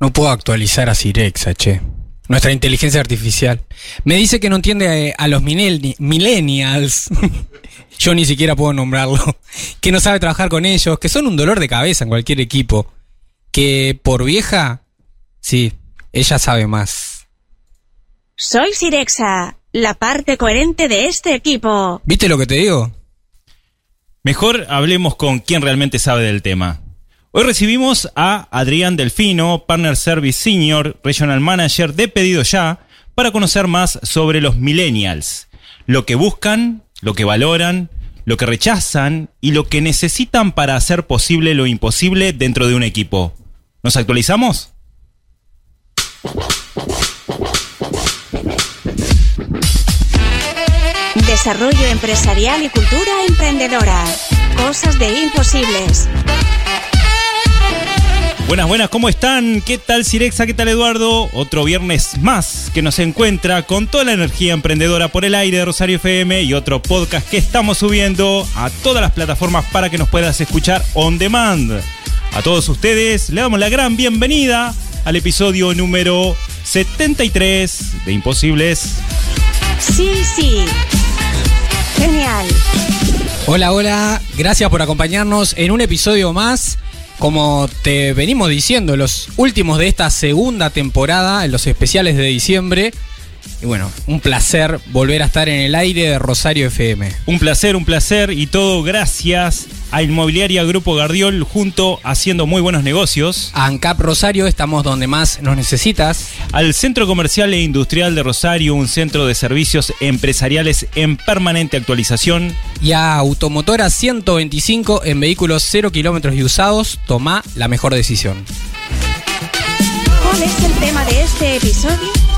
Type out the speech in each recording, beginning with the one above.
No puedo actualizar a Sirexa, che. Nuestra inteligencia artificial. Me dice que no entiende eh, a, los millennials. Yo ni siquiera puedo nombrarlo. Que no sabe trabajar con ellos, que son un dolor de cabeza en cualquier equipo. Que por vieja, sí, ella sabe más. Soy Sirexa, la parte coherente de este equipo. ¿Viste lo que te digo? Mejor hablemos con quien realmente sabe del tema. Hoy recibimos a Adrián Delfino, Partner Service Senior, Regional Manager de Pedido Ya, para conocer más sobre los millennials, lo que buscan, lo que valoran, lo que rechazan y lo que necesitan para hacer posible lo imposible dentro de un equipo. ¿Nos actualizamos? Desarrollo empresarial y cultura emprendedora. Cosas de imposibles. Buenas, buenas, ¿cómo están? ¿Qué tal Cirexa? ¿Qué tal Eduardo? Otro viernes más que nos encuentra con toda la energía emprendedora por el aire de Rosario FM y otro podcast que estamos subiendo a todas las plataformas para que nos puedas escuchar on demand. A todos ustedes le damos la gran bienvenida al episodio número 73 de Imposibles. Sí, sí. Genial. Hola, hola. Gracias por acompañarnos en un episodio más como te venimos diciendo, los últimos de esta segunda temporada, en los especiales de diciembre, y bueno, un placer volver a estar en el aire de Rosario FM. Un placer, un placer y todo gracias a Inmobiliaria Grupo Gardiol junto haciendo muy buenos negocios. A ANCAP Rosario estamos donde más nos necesitas. Al Centro Comercial e Industrial de Rosario, un centro de servicios empresariales en permanente actualización. Y a Automotora 125 en vehículos 0 kilómetros y usados, toma la mejor decisión. ¿Cuál es el tema de este episodio?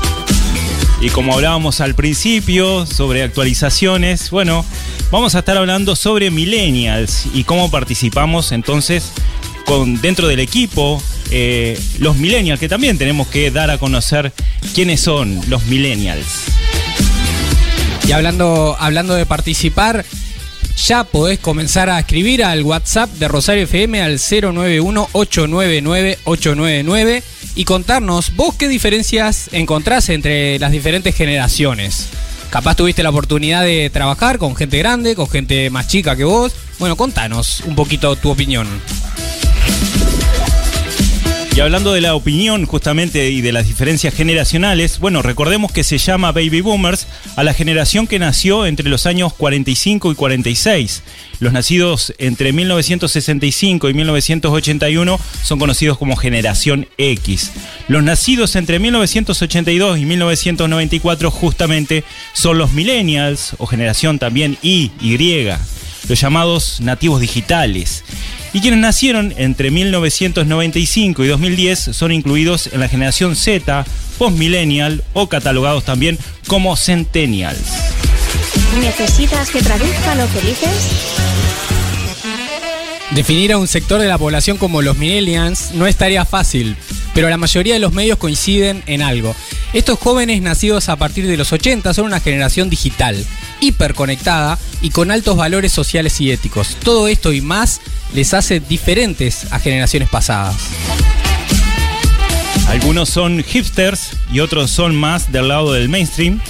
Y como hablábamos al principio sobre actualizaciones, bueno, vamos a estar hablando sobre millennials y cómo participamos entonces con, dentro del equipo eh, los millennials, que también tenemos que dar a conocer quiénes son los millennials. Y hablando, hablando de participar, ya podés comenzar a escribir al WhatsApp de Rosario FM al 091-899-899 y contarnos vos qué diferencias encontrás entre las diferentes generaciones. Capaz tuviste la oportunidad de trabajar con gente grande, con gente más chica que vos. Bueno, contanos un poquito tu opinión. Y hablando de la opinión justamente y de las diferencias generacionales, bueno, recordemos que se llama Baby Boomers a la generación que nació entre los años 45 y 46. Los nacidos entre 1965 y 1981 son conocidos como generación X. Los nacidos entre 1982 y 1994 justamente son los millennials o generación también Y, Y, los llamados nativos digitales. Y quienes nacieron entre 1995 y 2010 son incluidos en la generación Z, postmillennial o catalogados también como centennials. ¿Necesitas que traduzca lo que dices? Definir a un sector de la población como los millennials no es tarea fácil, pero la mayoría de los medios coinciden en algo. Estos jóvenes nacidos a partir de los 80 son una generación digital, hiperconectada y con altos valores sociales y éticos. Todo esto y más les hace diferentes a generaciones pasadas. Algunos son hipsters y otros son más del lado del mainstream.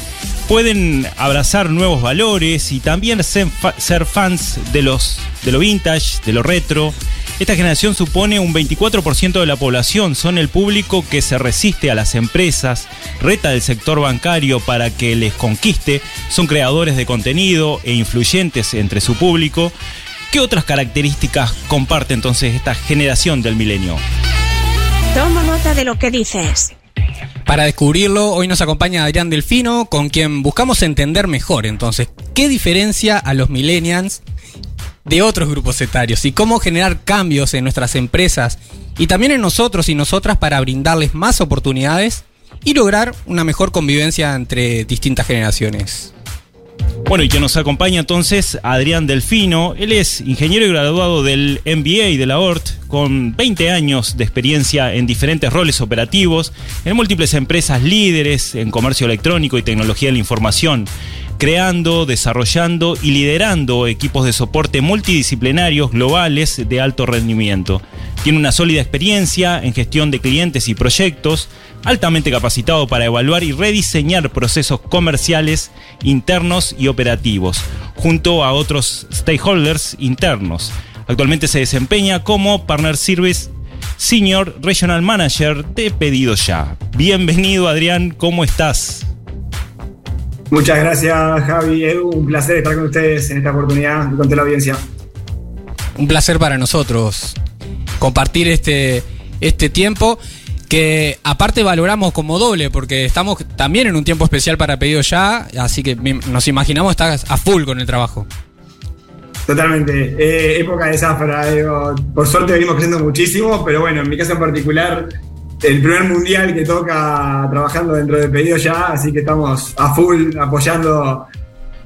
Pueden abrazar nuevos valores y también ser, fans de, los, de lo vintage, de lo retro. Esta generación supone un 24% de la población, son el público que se resiste a las empresas, reta del sector bancario para que les conquiste, son creadores de contenido e influyentes entre su público ¿Qué otras características comparte entonces esta generación del milenio? Toma nota de lo que dices. Para descubrirlo, hoy nos acompaña Adrián Delfino, con quien buscamos entender mejor entonces qué diferencia a los millennials de otros grupos etarios y cómo generar cambios en nuestras empresas y también en nosotros y nosotras para brindarles más oportunidades y lograr una mejor convivencia entre distintas generaciones. Bueno, y que nos acompaña entonces Adrián Delfino. Él es ingeniero y graduado del MBA de la ORT, con 20 años de experiencia en diferentes roles operativos, en múltiples empresas líderes en comercio electrónico y tecnología de la información. Creando, desarrollando y liderando equipos de soporte multidisciplinarios globales de alto rendimiento. Tiene una sólida experiencia en gestión de clientes y proyectos, altamente capacitado para evaluar y rediseñar procesos comerciales internos y operativos, junto a otros stakeholders internos. Actualmente se desempeña como Partner Service Senior Regional Manager de Pedido Ya. Bienvenido Adrián, ¿cómo estás? Muchas gracias Javi, Edu, un placer estar con ustedes en esta oportunidad y con toda la audiencia. Un placer para nosotros compartir este, este tiempo que aparte valoramos como doble, porque estamos también en un tiempo especial para pedido ya, así que nos imaginamos estar a full con el trabajo. Totalmente, eh, época de zafra, por suerte venimos creciendo muchísimo, pero bueno, en mi caso en particular, el primer mundial que toca trabajando dentro de pedido ya, así que estamos a full apoyando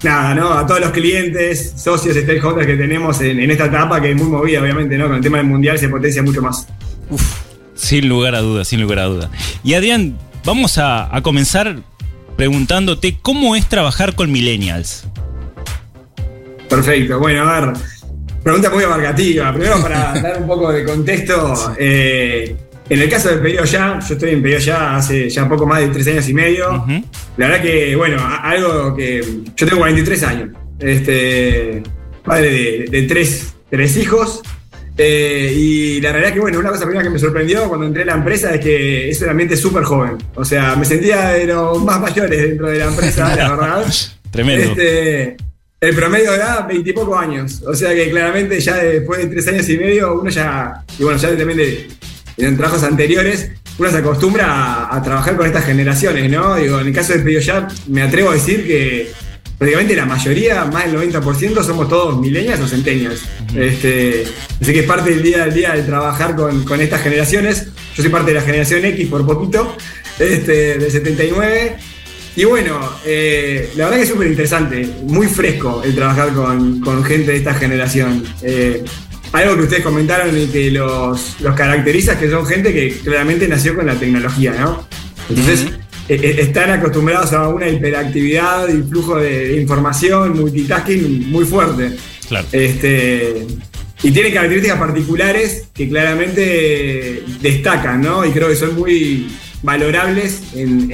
nada, ¿no? A todos los clientes, socios, stakeholders que tenemos en, esta etapa, que es muy movida, obviamente, ¿no? Con el tema del mundial se potencia mucho más. Uf. Sin lugar a dudas, sin lugar a dudas. Y Adrián, vamos a, comenzar preguntándote cómo es trabajar con millennials. Perfecto, bueno, a ver, pregunta muy abarcativa. Primero para dar un poco de contexto, eh, en el caso de Pedido Ya, yo estoy en Pedido Ya hace ya poco más de tres años y medio. La verdad que, bueno, algo que. Yo tengo 43 años. Este. Padre de, de tres, tres hijos. Eh, y la realidad es que, bueno, una cosa primera que me sorprendió cuando entré en la empresa es que es un ambiente súper joven. O sea, me sentía de los más mayores dentro de la empresa, la verdad. Tremendo. Este, el promedio era veintipocos años. O sea que claramente ya después de tres años y medio, uno ya, y bueno, ya también de, en trabajos anteriores, uno se acostumbra a, trabajar con estas generaciones, ¿no? Digo, en el caso de Pedio ya, me atrevo a decir que prácticamente la mayoría, más del 90%, somos todos milenias o centenias. este, así que es parte del día del día de trabajar con, estas generaciones. Yo soy parte de la generación X por poquito, este, del 79. Y bueno, eh, la verdad que es súper interesante, muy fresco el trabajar con, gente de esta generación. Eh, algo que ustedes comentaron y que los, caracteriza es que son gente que claramente nació con la tecnología, ¿no? Entonces, eh, eh, están acostumbrados a una hiperactividad y flujo de, información, multitasking muy fuerte. Claro. Este, y tienen características particulares que claramente destacan, ¿no? Y creo que son muy valorables en,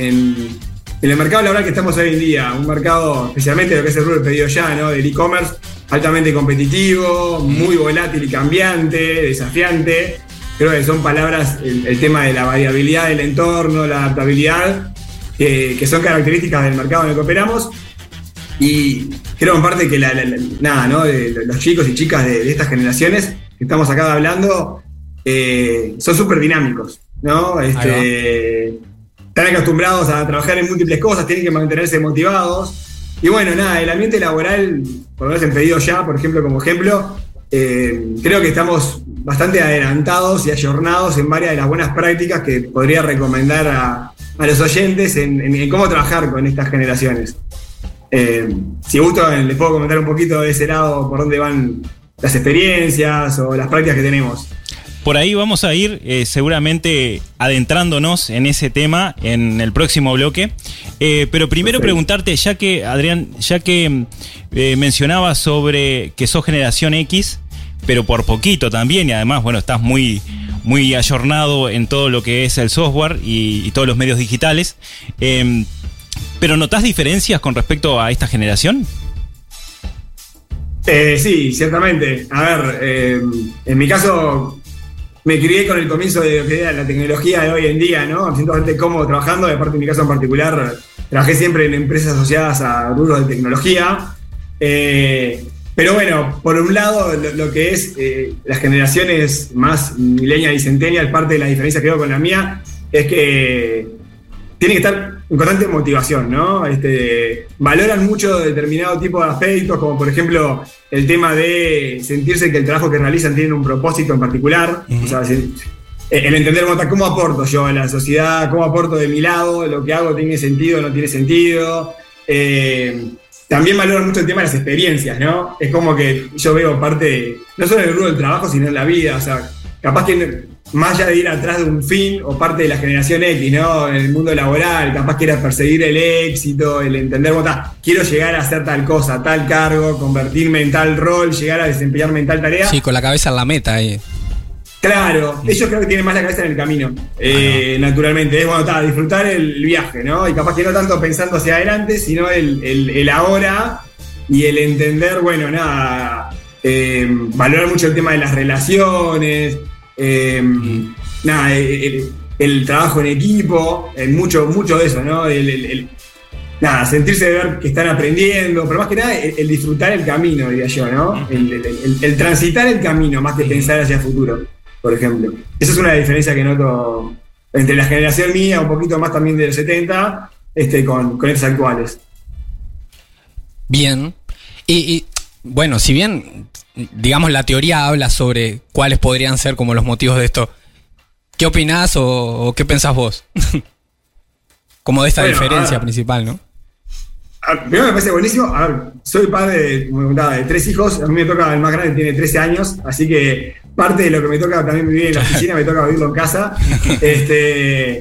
el mercado laboral que estamos hoy en día. Un mercado, especialmente lo que es el rubro pedido ya, ¿no? Del e-commerce, altamente competitivo, muy volátil y cambiante, desafiante. Creo que son palabras, el tema de la variabilidad del entorno, la adaptabilidad, que son características del mercado en el que operamos. Y creo en parte que la, nada, ¿no? los chicos y chicas de, estas generaciones que estamos acá hablando eh, son súper dinámicos, ¿no? Este, están acostumbrados a trabajar en múltiples cosas, tienen que mantenerse motivados. Y bueno, nada, el ambiente laboral, por lo menos en pedido ya, por ejemplo, como ejemplo, eh, creo que estamos bastante adelantados y ayornados en varias de las buenas prácticas que podría recomendar a, a los oyentes en, cómo trabajar con estas generaciones. Eh, si gusto, les puedo comentar un poquito de ese lado por dónde van las experiencias o las prácticas que tenemos. Por ahí vamos a ir eh, seguramente adentrándonos en ese tema en el próximo bloque. Eh, pero primero preguntarte, ya que, Adrián, ya que mencionabas sobre que sos generación X, pero por poquito también, y además, bueno, estás muy, muy ayornado en todo lo que es el software y, todos los medios digitales. Em, ¿Pero notas diferencias con respecto a esta generación? Eh, sí, ciertamente. A ver, em, en mi caso me crié con el comienzo de era la tecnología de hoy en día, ¿no? Me siento bastante cómodo trabajando, aparte en mi caso en particular, trabajé siempre en empresas asociadas a rubros de tecnología. Eh, pero bueno, por un lado, lo, que es eh, las generaciones más millennial y centennial, parte de la diferencia que veo con la mía, es que tiene que estar constante motivación, ¿no? Este, valoran mucho determinado tipo de aspectos, como por ejemplo el tema de sentirse que el trabajo que realizan tiene un propósito en particular. O sea, el entender cómo aporto yo a la sociedad, cómo aporto de mi lado, lo que hago tiene sentido o no tiene sentido. Eh, también valoran mucho el tema de las experiencias, ¿no? Es como que yo veo parte, no solo en el rubro del trabajo, sino en la vida. O sea, capaz que más allá de ir atrás de un fin o parte de la generación X, ¿no? En el mundo laboral, capaz que era perseguir el éxito, el entender, bueno, quiero llegar a hacer tal cosa, tal cargo, convertirme en tal rol, llegar a desempeñarme en tal tarea. Sí, con la cabeza en la meta ahí. Claro, ellos creo que tienen más la cabeza en el camino, eh, naturalmente. Es bueno, está, disfrutar el viaje, ¿no? Y capaz que no tanto pensando hacia adelante, sino el, el, ahora y el entender, bueno, nada, eh, valorar mucho el tema de las relaciones, eh, nada, el, trabajo en equipo, mucho, mucho de eso, ¿no? El, nada, sentirse de ver que están aprendiendo, pero más que nada el, disfrutar el camino, diría yo, ¿no? El, transitar el camino más que pensar hacia el futuro por ejemplo. Esa es una diferencia que noto entre la generación mía, un poquito más también del 70, este, con, con estos actuales. Bien. Y, bueno, si bien, digamos, la teoría habla sobre cuáles podrían ser como los motivos de esto, ¿qué opinás o, qué pensás vos? como de esta diferencia principal, ¿no? Primero me parece buenísimo. A ver, soy padre de, de tres hijos. A mí me toca el más grande, tiene 13 años. Así que parte de lo que me toca también vivir en la oficina, me toca vivirlo en casa. Este,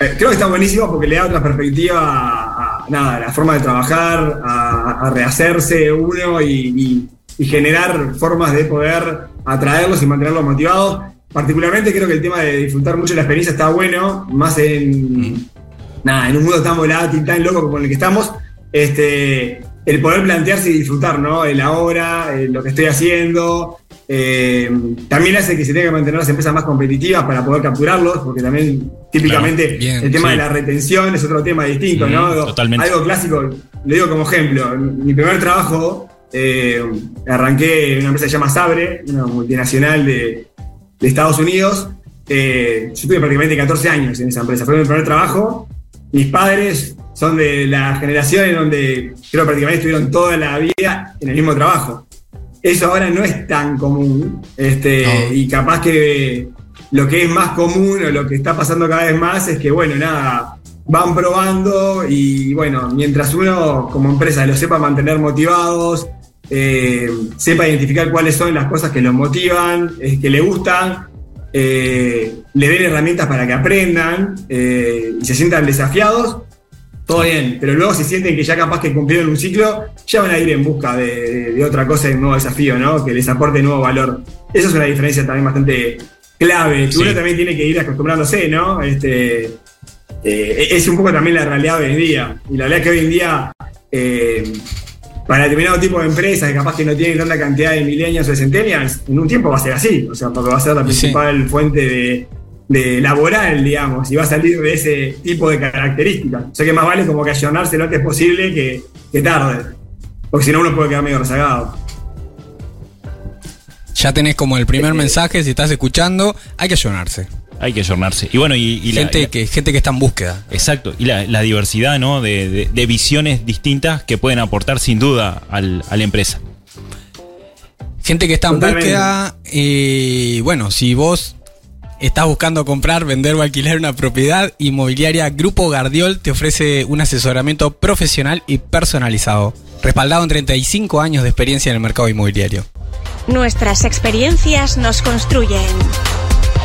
eh, creo que está buenísimo porque le da otra perspectiva a, nada, la forma de trabajar, a, rehacerse uno y, generar formas de poder atraerlos y mantenerlos motivados. Particularmente creo que el tema de disfrutar mucho la experiencia está bueno, más en, nada, en un mundo tan volátil, tan loco como el que estamos. Este, el poder plantearse y disfrutar, ¿no? El ahora, lo que estoy haciendo, eh, también hace que se tenga que mantener las empresas más competitivas para poder capturarlos, porque también típicamente el tema de la retención es otro tema distinto, ¿no? Totalmente. Algo clásico, le digo como ejemplo, mi primer trabajo eh, arranqué en una empresa que se llama Sabre, una multinacional de, Estados Unidos. Eh, yo tuve prácticamente 14 años en esa empresa, fue mi primer trabajo. Mis padres son de la generación en donde creo prácticamente estuvieron toda la vida en el mismo trabajo eso ahora no es tan común. Este, Y capaz que lo que es más común o lo que está pasando cada vez más es que, bueno, nada, van probando y, bueno, mientras uno como empresa lo sepa mantener motivados, eh, sepa identificar cuáles son las cosas que los motivan, que le gustan, eh, le den herramientas para que aprendan eh, y se sientan desafiados, todo bien, pero luego si sienten que ya capaz que cumplieron un ciclo, ya van a ir en busca de, otra cosa, de un nuevo desafío, ¿no? Que les aporte nuevo valor. Esa es una diferencia también bastante clave, que uno también tiene que ir acostumbrándose, ¿no? Este, eh, es un poco también la realidad de hoy en día. Y la realidad que hoy en día, eh, para determinado tipo de empresas, que capaz que no tienen tanta cantidad de milenios o de centennials, en un tiempo va a ser así, o sea, porque va a ser la principal fuente de de laboral, digamos, y va a salir de ese tipo de características. O sea que más vale como que ayornarse lo antes posible que, que tarde. Porque si no uno puede quedar medio rezagado. Ya tenés como el primer mensaje, si estás escuchando, hay que ayornarse. Hay que ayornarse. Y bueno, y, gente, que, gente que está en búsqueda. Exacto. Y la, diversidad, ¿no? De, visiones distintas que pueden aportar sin duda al, a la empresa. Gente que está en búsqueda. Y bueno, si vos ¿Estás buscando comprar, vender o alquilar una propiedad? Inmobiliaria Grupo Gardiol te ofrece un asesoramiento profesional y personalizado, respaldado en 35 años de experiencia en el mercado inmobiliario. Nuestras experiencias nos construyen.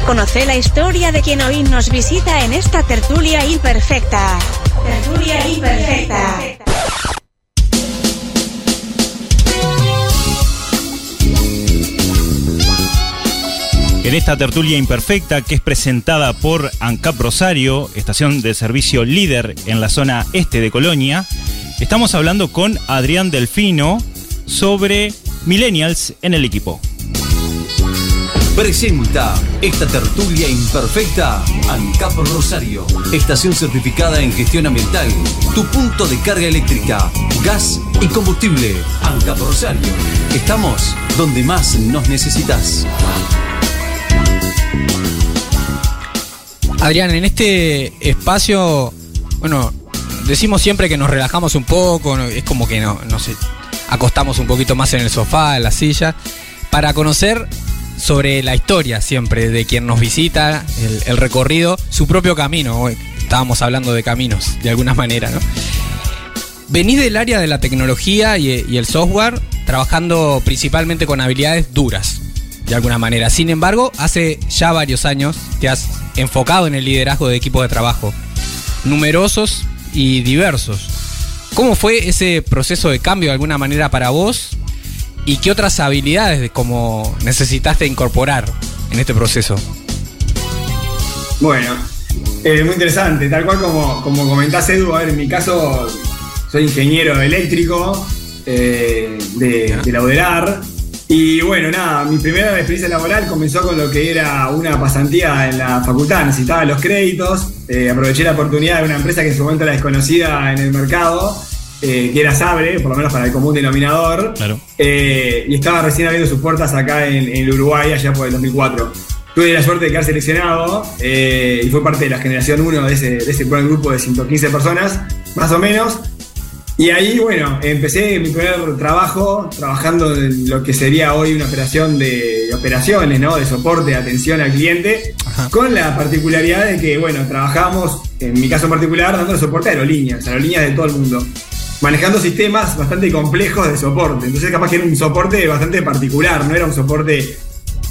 Conoce la historia de quien hoy nos visita en esta tertulia imperfecta. Tertulia imperfecta. En esta tertulia imperfecta que es presentada por ANCAP Rosario, estación de servicio líder en la zona este de Colonia, estamos hablando con Adrián Delfino sobre millennials en el equipo. Presenta esta tertulia imperfecta ANCAP Rosario, estación certificada en gestión ambiental, tu punto de carga eléctrica, gas y combustible. ANCAP Rosario, estamos donde más nos necesitas. Adrián, en este espacio, bueno, decimos siempre que nos relajamos un poco, es como que no, no sé, acostamos un poquito más en el sofá, en la silla, para conocer sobre la historia siempre de quien nos visita, el, recorrido, su propio camino. Estábamos hablando de caminos, de alguna manera, ¿no? Venís del área de la tecnología y, y el software, trabajando principalmente con habilidades duras, de alguna manera. Sin embargo, hace ya varios años te has enfocado en el liderazgo de equipos de trabajo, numerosos y diversos. ¿Cómo fue ese proceso de cambio de alguna manera para vos? ¿Y qué otras habilidades como necesitaste incorporar en este proceso? Bueno, eh, muy interesante. Tal cual como, como comentás, Edu, a ver, en mi caso soy ingeniero eléctrico eh, de, de. Y bueno, nada, mi primera experiencia laboral comenzó con lo que era una pasantía en la facultad. Necesitaba los créditos. eh, aproveché la oportunidad de una empresa que en su momento era desconocida en el mercado, eh, que era Sabre, por lo menos para el común denominador. Claro. Eh, y estaba recién abriendo sus puertas acá en, en Uruguay, allá por el 2004. Tuve la suerte de quedar seleccionado eh, y fue parte de la generación 1 de ese, de ese buen grupo de 115 personas, más o menos. Y ahí, bueno, empecé mi primer trabajo trabajando en lo que sería hoy una operación de, de operaciones, ¿no? De soporte, de atención al cliente, Ajá. con la particularidad de que, bueno, trabajamos, en mi caso en particular, dando soporte a aerolíneas, aerolíneas de todo el mundo, manejando sistemas bastante complejos de soporte. Entonces, capaz que era un soporte bastante particular, no era un soporte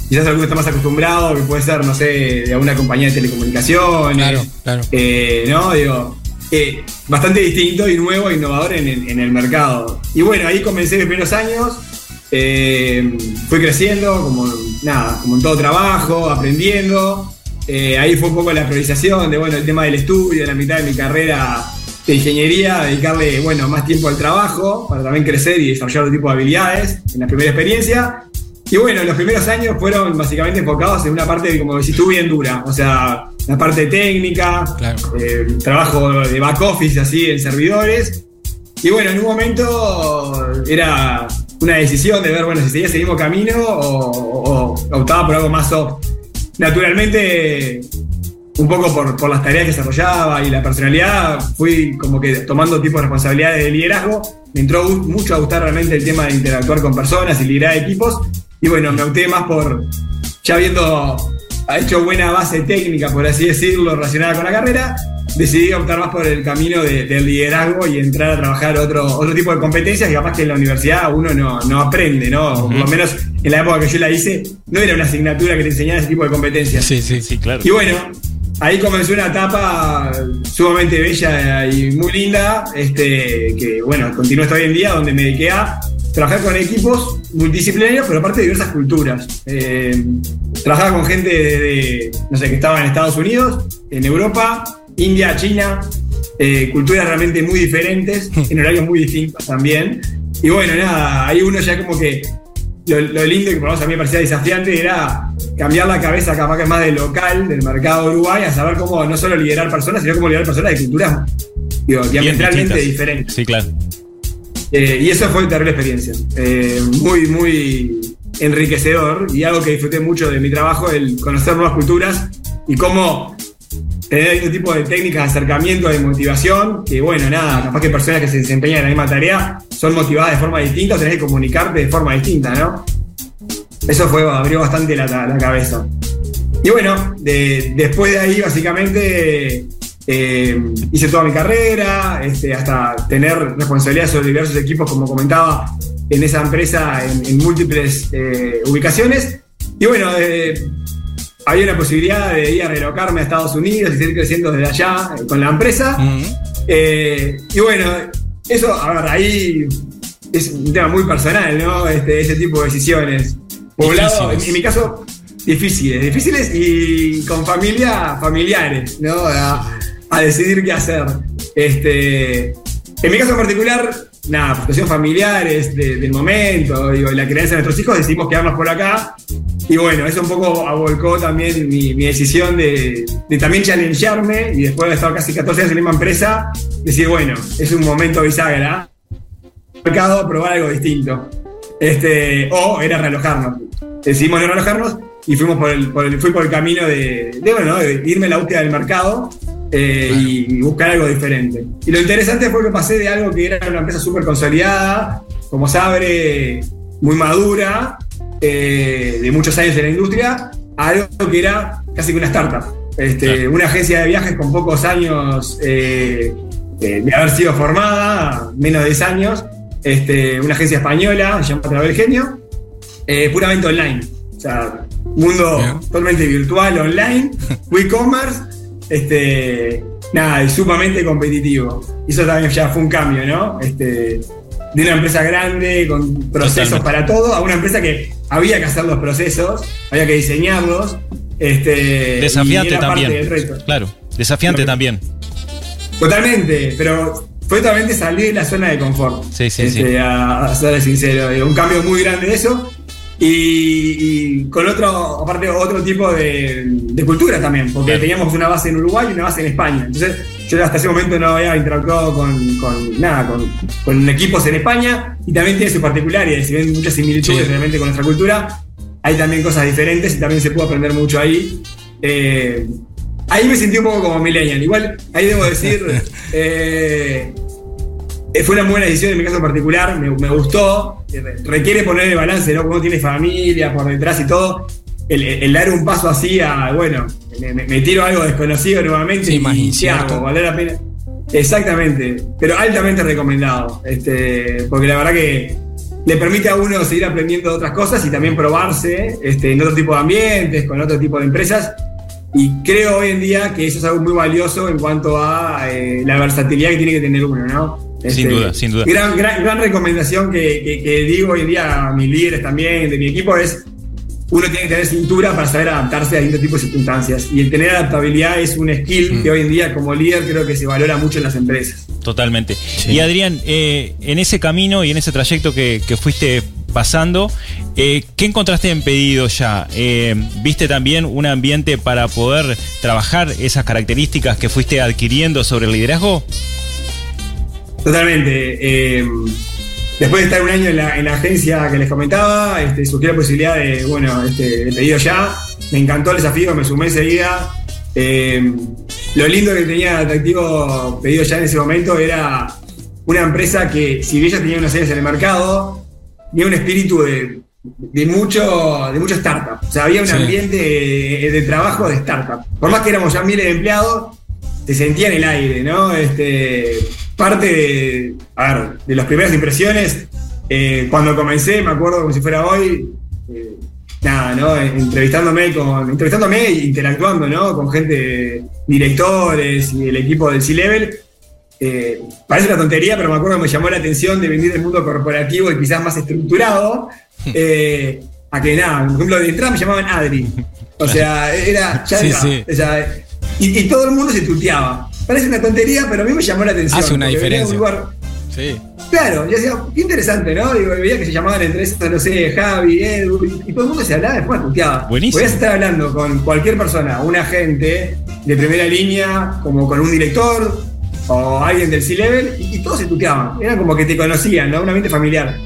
quizás alguno está más acostumbrado, que puede ser, no sé, de alguna compañía de telecomunicaciones. Claro, claro. Eh, ¿No? Digo, eh, bastante distinto y nuevo e innovador en el, en el mercado. Y bueno, ahí comencé mis primeros años. eh, fui creciendo, como nada, como en todo trabajo, aprendiendo. Ahí fue un poco la priorización de, bueno, el tema del estudio, la mitad de mi carrera de ingeniería, dedicarle, bueno, más tiempo al trabajo para también crecer y desarrollar otro tipo de habilidades en la primera experiencia. Y bueno, los primeros años fueron básicamente enfocados en una parte, como decís tú, bien dura. O sea, la parte técnica, Claro. eh, trabajo de back office así en servidores. Y bueno, en un momento era una decisión de ver, bueno, si seguía ese mismo camino o, o- o optaba por algo más soft. Naturalmente, un poco por, por las tareas que desarrollaba y la personalidad, fui como que tomando tipo de responsabilidades de liderazgo. Me entró mucho a gustar realmente el tema de interactuar con personas y liderar equipos. Y bueno, me opté más por, ya habiendo hecho buena base técnica, por así decirlo, relacionada con la carrera, decidí optar más por el camino de- del liderazgo y entrar a trabajar otro, otro tipo de competencias que capaz que en la universidad uno no, no aprende, ¿no? O por lo menos en la época que yo la hice, no era una asignatura que te enseñara ese tipo de competencias. Sí, sí, Sí, claro. Y bueno, ahí comenzó una etapa sumamente bella y muy linda, este, que bueno, continúa hasta hoy en día, donde me dediqué a trabajar con equipos multidisciplinarios, pero aparte de diversas culturas. Eh, trabajaba con gente de, de, no sé, que estaba en Estados Unidos, en Europa, India, China, eh, culturas realmente muy diferentes, en horarios muy distintos también. Y bueno, nada, ahí uno ya como que lo, lo lindo que por lo menos a mí me parecía desafiante era cambiar la cabeza capaz que más del local, del mercado de Uruguay, a saber cómo no solo liderar personas, sino cómo liderar personas de culturas digo, diametralmente diferentes. Sí, claro. Eh, y eso fue una terrible experiencia. Eh, muy, muy enriquecedor y algo que disfruté mucho de mi trabajo, el conocer nuevas culturas y cómo tener este tipo de técnicas de acercamiento, de motivación, que bueno, nada, capaz que personas que se desempeñan en la misma tarea son motivadas de forma distinta tenés que comunicarte de forma distinta, ¿no? Eso fue, abrió bastante la, la cabeza. Y bueno, de- después de ahí básicamente eh, hice toda mi carrera, este, hasta tener responsabilidad sobre diversos equipos, como comentaba, en esa empresa en, en múltiples eh, ubicaciones. Y bueno, eh, había una posibilidad de ir a relocarme a Estados Unidos y seguir creciendo desde allá eh, con la empresa. Eh, y bueno, eso, a ver, ahí es un tema muy personal, ¿no? Este, ese tipo de decisiones. Poblado, en, en mi caso, difíciles, difíciles y con familia, familiares, ¿no? A, a decidir qué hacer. Este, en mi caso en particular, nada, por situación de- del momento, digo, la crianza de nuestros hijos, decidimos quedarnos por acá. Y bueno, eso un poco abolcó también mi, mi decisión de, de también challengearme y después de estar casi 14 años en la misma empresa, decir, bueno, es un momento bisagra. Mercado, probar algo distinto. Este, o era realojarnos. Decidimos no realojarnos y fuimos por el, por el- fui por el camino de, de, bueno, de irme a la búsqueda del mercado eh, y, y buscar algo diferente. Y lo interesante fue que pasé de algo que era una empresa súper consolidada, como Sabre, muy madura, eh, de muchos años en la industria, a algo que era casi que una startup. Este, Claro. Una agencia de viajes con pocos años eh, de haber sido formada, menos de 10 años, este, una agencia española llamada Travel Genio, puramente online. sea, mundo Bien. totalmente virtual, online, WeCommerce, este, nada, y sumamente competitivo. Y eso también ya fue un cambio, ¿no? Este, de una empresa grande, con procesos Totalmente. para todo, a una empresa que había que hacer los procesos, había que diseñarlos. Este, Desafiante parte también. del reto. Claro, desafiante también. Totalmente, pero fue totalmente salir de la zona de confort. Sí, sí, Este, sí. A, a ser sincero, un cambio muy grande de eso. Y, y con otro, aparte, otro tipo de, de cultura también, porque Claro. teníamos una base en Uruguay y una base en España. Entonces, yo hasta ese momento no había interactuado con, con nada, con, con equipos en España y también tiene sus particularidades. Si ven muchas similitudes Sí. realmente con nuestra cultura, hay también cosas diferentes y también se puede aprender mucho ahí. Eh, ahí me sentí un poco como millennial. Igual, ahí debo decir, eh, eh, fue una buena decisión en mi caso particular, me, me gustó. Requiere poner el balance, ¿no? Cuando uno tiene familia por detrás y todo. El, el dar un paso así a, bueno, me, me- tiro algo desconocido nuevamente Sí, y ¿qué hago? ¿Vale la pena? Exactamente, pero altamente recomendado. Este, porque la verdad que le permite a uno seguir aprendiendo de otras cosas y también probarse este, en otro tipo de ambientes, con otro tipo de empresas. Y creo hoy en día que eso es algo muy valioso en cuanto a eh, la versatilidad que tiene que tener uno, ¿no? Este, Sin duda, sin duda. Gran, gran, gran recomendación que, que- que digo hoy en día a mis líderes también, de mi equipo, es uno tiene que tener cintura para saber adaptarse a distintos tipos de circunstancias. Y el tener adaptabilidad es un skill Mm. que hoy en día como líder creo que se valora mucho en las empresas. Totalmente. Y Adrián, eh, en ese camino y en ese trayecto que, que fuiste pasando, eh, ¿qué encontraste en pedido ya? Eh, ¿Viste también un ambiente para poder trabajar esas características que fuiste adquiriendo sobre el liderazgo? Totalmente. eh, después de estar un año en la, en la agencia que les comentaba, este, surgió la posibilidad de, bueno, este, de pedido ya. Me encantó el desafío, me sumé enseguida. Eh, lo lindo que tenía atractivo pedido ya en ese momento era una empresa que, si bien ya tenía unos años en el mercado, tenía un espíritu de, de mucho, de mucho startup. O sea, había un Sí. ambiente de, de trabajo de startup. Por más que éramos ya miles de empleados, se sentía en el aire, ¿no? Este, parte de, a ver, de las primeras impresiones, eh, cuando comencé, me acuerdo como si fuera hoy, eh, nada, ¿no? Entrevistándome con, entrevistándome e interactuando, ¿no? Con gente, directores y el equipo del C-Level. Eh, parece una tontería, pero me acuerdo que me llamó la atención de venir del mundo corporativo y quizás más estructurado, a que nada, por ejemplo, de entrada me llamaban Adri. O sea, era ya Sí, entraba. sí. O sea, y, y todo el mundo se tuteaba. Parece una tontería, pero a mí me llamó la atención. Hace una diferencia. lugar- Sí. Claro, yo decía, qué interesante, ¿no? Digo, veía que se llamaban entre esos, no sé, Javi, Edu, y, y todo el mundo se hablaba después tuteaba. Buenísimo. Podías estar hablando con cualquier persona, un agente de primera línea, como con un director o alguien del C-Level, y, y todos se tuteaban. Era como que te conocían, ¿no? Un ambiente familiar.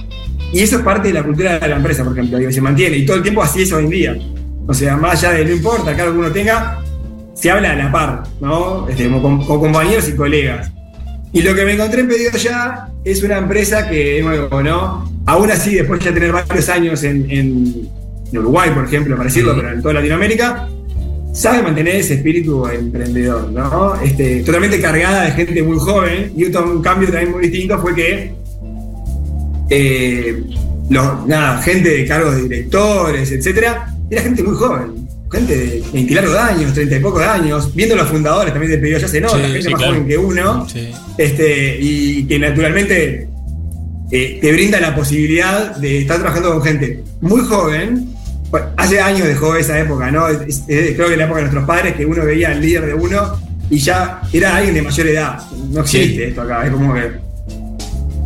Y eso es parte de la cultura de la empresa, por ejemplo, digo, se mantiene, y todo el tiempo así es hoy en día. O sea, más allá de no importa, cada uno tenga, se habla a la par, ¿no? Este, como compañeros y colegas. Y lo que me encontré en Pedido Ya es una empresa que, nuevo, ¿no? Aún así, después de tener varios años en, en- en Uruguay, por ejemplo, para decirlo, pero en toda Latinoamérica, sabe mantener ese espíritu emprendedor, ¿no? Este, totalmente cargada de gente muy joven. Y un cambio también muy distinto fue que eh, los- nada, gente de cargos de directores, etcétera, era gente muy joven. Gente de 20 y largos años, 30 y pocos años, viendo los fundadores también de Pedido Ya se nota, Sí, gente sí, más claro. joven que uno Sí. este, y que naturalmente eh, te brinda la posibilidad de estar trabajando con gente muy joven. Bueno, hace años dejó esa época, ¿no? Es- es- creo que la época de nuestros padres, que uno veía al líder de uno y ya era alguien de mayor edad. No existe esto acá, es como que.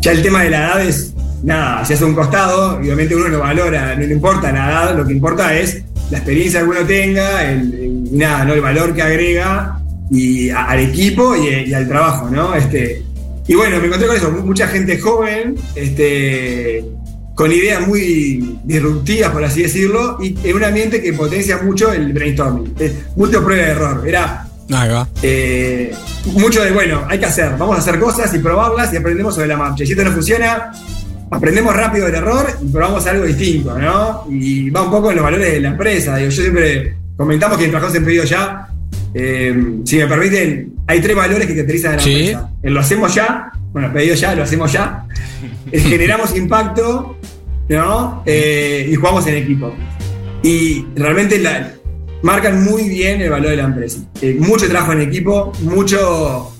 Ya el tema de la edad es nada, se hace un costado, y obviamente uno no valora, no le importa la edad, lo que importa es la experiencia que uno tenga, el, el- nada, ¿no? el valor que agrega y a- al equipo y, y al trabajo, ¿no? Este, y bueno, me encontré con eso, mu- mucha gente joven, este, con ideas muy disruptivas, por así decirlo, y en un ambiente que potencia mucho el brainstorming. Es mucho prueba de error. Era Ahí va. eh, mucho de, bueno, hay que hacer, vamos a hacer cosas y probarlas y aprendemos sobre la marcha. Y si esto no funciona, aprendemos rápido del error y probamos algo distinto, ¿no? Y va un poco en los valores de la empresa. Digo, yo siempre comentamos que trabajamos en pedido ya. eh, si me permiten, hay tres valores que caracterizan a la Sí. empresa. El lo hacemos ya, bueno, pedido ya, lo hacemos ya. El generamos impacto, ¿no? Eh, y jugamos en equipo. y realmente la, marcan muy bien el valor de la empresa. Eh, mucho trabajo en equipo, mucho,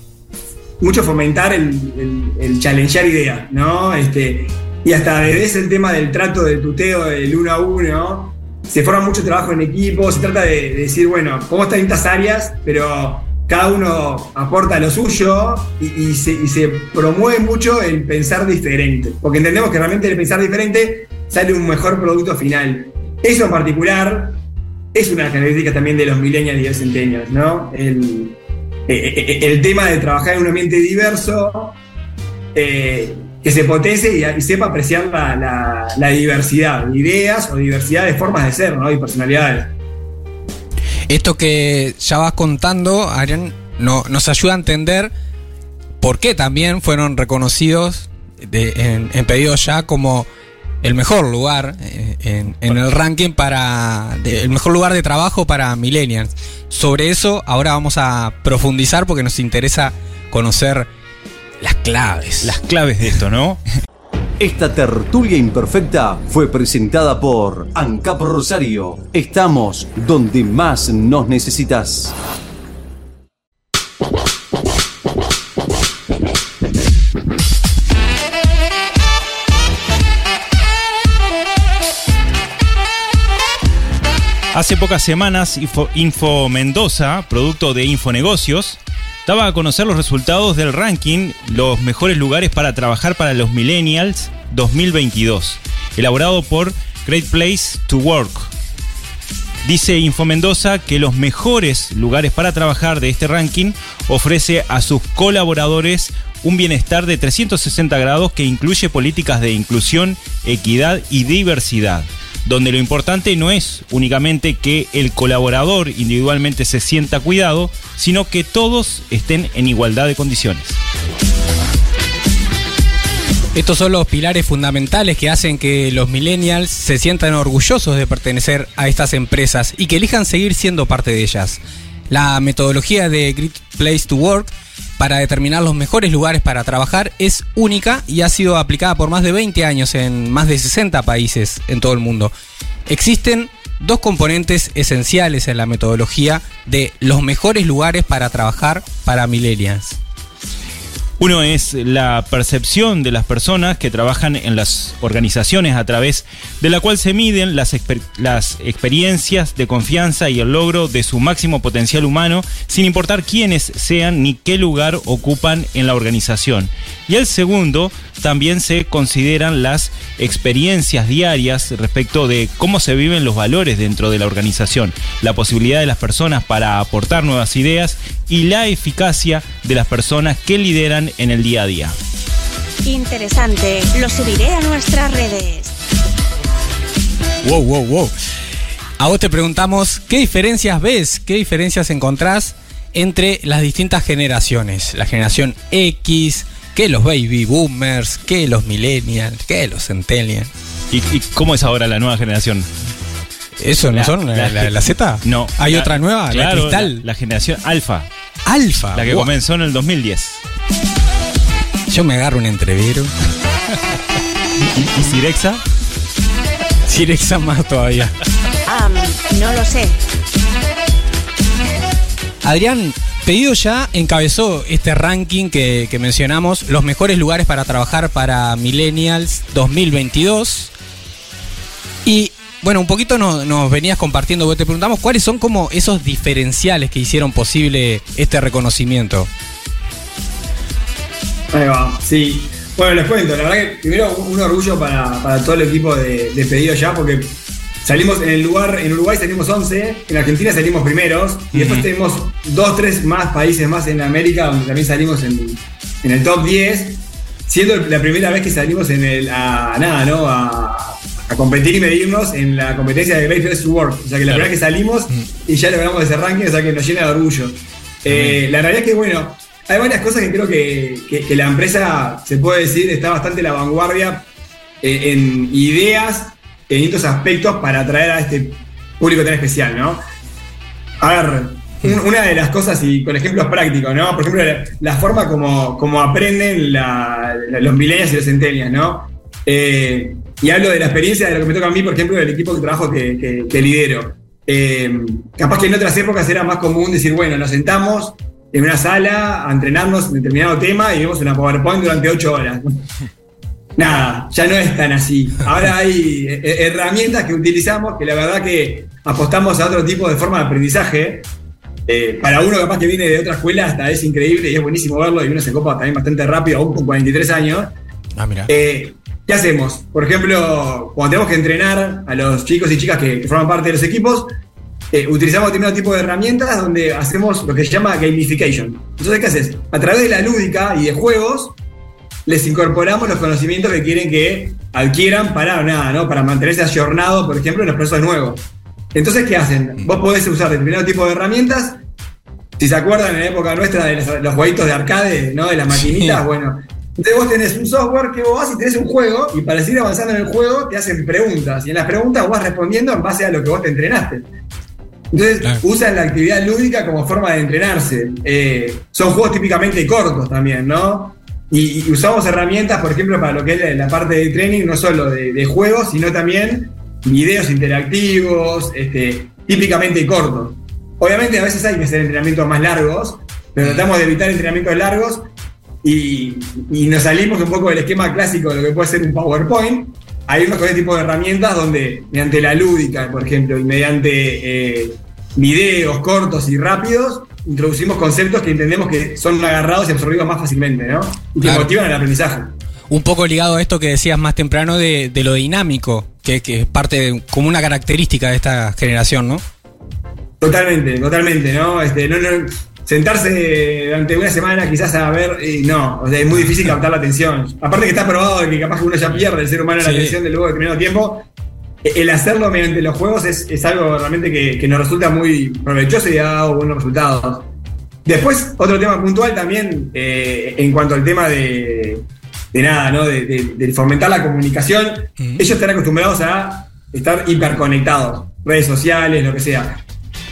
mucho fomentar el, el, el challengear ideas, ¿no? Este, y hasta desde ese tema del trato del tuteo del uno a uno, se forma mucho trabajo en equipo, se trata de, de decir, bueno, como estas distintas áreas, pero cada uno aporta lo suyo y, y, se, y, se, promueve mucho el pensar diferente, porque entendemos que realmente el pensar diferente sale un mejor producto final. Eso en particular es una característica también de los millennials y los centennials, ¿no? El, el, el, tema de trabajar en un ambiente diverso, eh, que se potencie y, sepa apreciar la, diversidad de ideas o diversidad de formas de ser, ¿no? Y personalidades. Esto que ya vas contando, Arián, no, nos ayuda a entender por qué también fueron reconocidos de, en, en pedidos ya como el mejor lugar eh, en, en, el ranking para de, el mejor lugar de trabajo para millennials. Sobre eso ahora vamos a profundizar porque nos interesa conocer las claves. Las claves de esto, ¿no? Esta tertulia imperfecta fue presentada por ANCAP Rosario. Estamos donde más nos necesitas. Hace pocas semanas, Info, Mendoza, producto de Infonegocios, daba a conocer los resultados del ranking Los mejores lugares para trabajar para los Millennials 2022, elaborado por Great Place to Work. Dice Info Mendoza que los mejores lugares para trabajar de este ranking ofrece a sus colaboradores un bienestar de 360 grados que incluye políticas de inclusión, equidad y diversidad donde lo importante no es únicamente que el colaborador individualmente se sienta cuidado, sino que todos estén en igualdad de condiciones. Estos son los pilares fundamentales que hacen que los millennials se sientan orgullosos de pertenecer a estas empresas y que elijan seguir siendo parte de ellas. La metodología de Great Place to Work para determinar los mejores lugares para trabajar es única y ha sido aplicada por más de 20 años en más de 60 países en todo el mundo. Existen dos componentes esenciales en la metodología de los mejores lugares para trabajar para millennials. Uno es la percepción de las personas que trabajan en las organizaciones a través de la cual se miden las, exper las, experiencias de confianza y el logro de su máximo potencial humano, sin importar quiénes sean ni qué lugar ocupan en la organización. Y el segundo, también se consideran las experiencias diarias respecto de cómo se viven los valores dentro de la organización, la posibilidad de las personas para aportar nuevas ideas y la eficacia de las personas que lideran en el día a día. Interesante, lo subiré a nuestras redes. Wow, wow, wow. A vos te preguntamos, ¿qué diferencias ves? ¿Qué diferencias encontrás entre las distintas generaciones? La generación X, que los baby boomers, que los millennials, que los centennials. ¿Y, ¿Y, cómo es ahora la nueva generación? ¿Eso no la, son? ¿La, la, la Z? No. ¿Hay la, otra nueva? Claro, ¿La cristal? La, generación alfa. Alfa. La que wow. comenzó en el 2010. Yo me agarro un entrevero. ¿Y, ¿Y, Cirexa? Cirexa más todavía. Um, no lo sé. Adrián, Pedido ya encabezó este ranking que, mencionamos, los mejores lugares para trabajar para Millennials 2022. Y bueno, un poquito nos, nos venías compartiendo, te preguntamos cuáles son como esos diferenciales que hicieron posible este reconocimiento. Ahí va, sí. Bueno, les cuento, la verdad que primero un orgullo para, para todo el equipo de pedido ya, porque Salimos en el lugar, en Uruguay salimos 11, en Argentina salimos primeros, y después uh -huh. tenemos dos, tres más países más en América donde también salimos en, en el top 10, siendo la primera vez que salimos en el, a, a nada, ¿no? A, a, competir y medirnos en la competencia de Great Place to Work. O sea que la claro. primera vez que salimos y ya logramos ese ranking, o sea que nos llena de orgullo. Eh, la realidad es que, bueno, hay varias cosas que creo que, que, que la empresa, se puede decir, está bastante a la vanguardia eh, en ideas en aspectos para atraer a este público tan especial, ¿no? A ver, una de las cosas, y con ejemplos prácticos, ¿no? Por ejemplo, la, forma como, como aprenden los millennials y los centennials, ¿no? Eh, y hablo de la experiencia de lo que me toca a mí, por ejemplo, del equipo de trabajo que, que- que lidero. Eh, capaz que en otras épocas era más común decir, bueno, nos sentamos en una sala a entrenarnos en determinado tema y vemos una PowerPoint durante ocho horas. Nada, ya no es tan así. Ahora hay eh, eh, herramientas que utilizamos que la verdad que apostamos a otro tipo de forma de aprendizaje. Eh, para uno capaz que viene de otra escuela hasta es increíble y es buenísimo verlo y uno se copa también bastante rápido, aún con 43 años. Ah, mira. Eh, ¿Qué hacemos? Por ejemplo, cuando tenemos que entrenar a los chicos y chicas que, que forman parte de los equipos, eh, utilizamos determinado tipo de herramientas donde hacemos lo que se llama gamification. Entonces, ¿qué haces? A través de la lúdica y de juegos, les incorporamos los conocimientos que quieren que adquieran para nada, ¿no? Para mantenerse ayornado, por ejemplo, en los procesos nuevos. Entonces, ¿qué hacen? Vos podés usar determinado tipo de herramientas. Si se acuerdan en la época nuestra de los, los jueguitos de arcade, ¿no? De las maquinitas, Sí. bueno. Entonces vos tenés un software que vos vas y tenés un juego y para seguir avanzando en el juego te hacen preguntas y en las preguntas vos vas respondiendo en base a lo que vos te entrenaste. Entonces Claro. usan la actividad lúdica como forma de entrenarse. Eh, son juegos típicamente cortos también, ¿no? Y, usamos herramientas, por ejemplo, para lo que es la, parte de training, no solo de, juegos, sino también videos interactivos, este, típicamente cortos. Obviamente a veces hay que hacer entrenamientos más largos, pero tratamos de evitar entrenamientos largos y, nos salimos un poco del esquema clásico de lo que puede ser un PowerPoint a irnos con este tipo de herramientas donde mediante la lúdica, por ejemplo, y mediante eh, videos cortos y rápidos, introducimos conceptos que entendemos que son agarrados y absorbidos más fácilmente, ¿no? Y que Claro. motivan el aprendizaje. Un poco ligado a esto que decías más temprano de, de lo dinámico, que, que es parte de- como una característica de esta generación, ¿no? Totalmente, totalmente, ¿no? Este, no, no sentarse durante una semana quizás a ver, y no, o sea, es muy difícil captar la atención. Aparte que está probado de que capaz que uno ya pierde el ser humano la atención de luego de determinado tiempo. El hacerlo mediante los juegos es, es algo realmente que, que nos resulta muy provechoso y ha dado buenos resultados. Después, otro tema puntual también, eh, en cuanto al tema de, de nada, ¿no? De, de- de fomentar la comunicación. Ellos están acostumbrados a estar hiperconectados, redes sociales, lo que sea.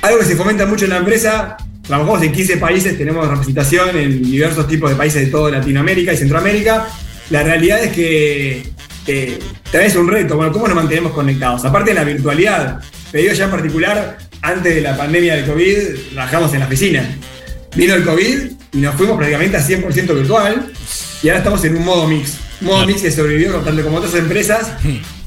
Algo que se fomenta mucho en la empresa, trabajamos en 15 países, tenemos representación en diversos tipos de países de toda Latinoamérica y Centroamérica. La realidad es que eh, también es un reto, bueno, ¿cómo nos mantenemos conectados? Aparte de la virtualidad, te digo ya en particular, antes de la pandemia del COVID, trabajamos en la oficina. Vino el COVID y nos fuimos prácticamente a 100% virtual y ahora estamos en un modo mix. Un modo mix que sobrevivió tanto como otras empresas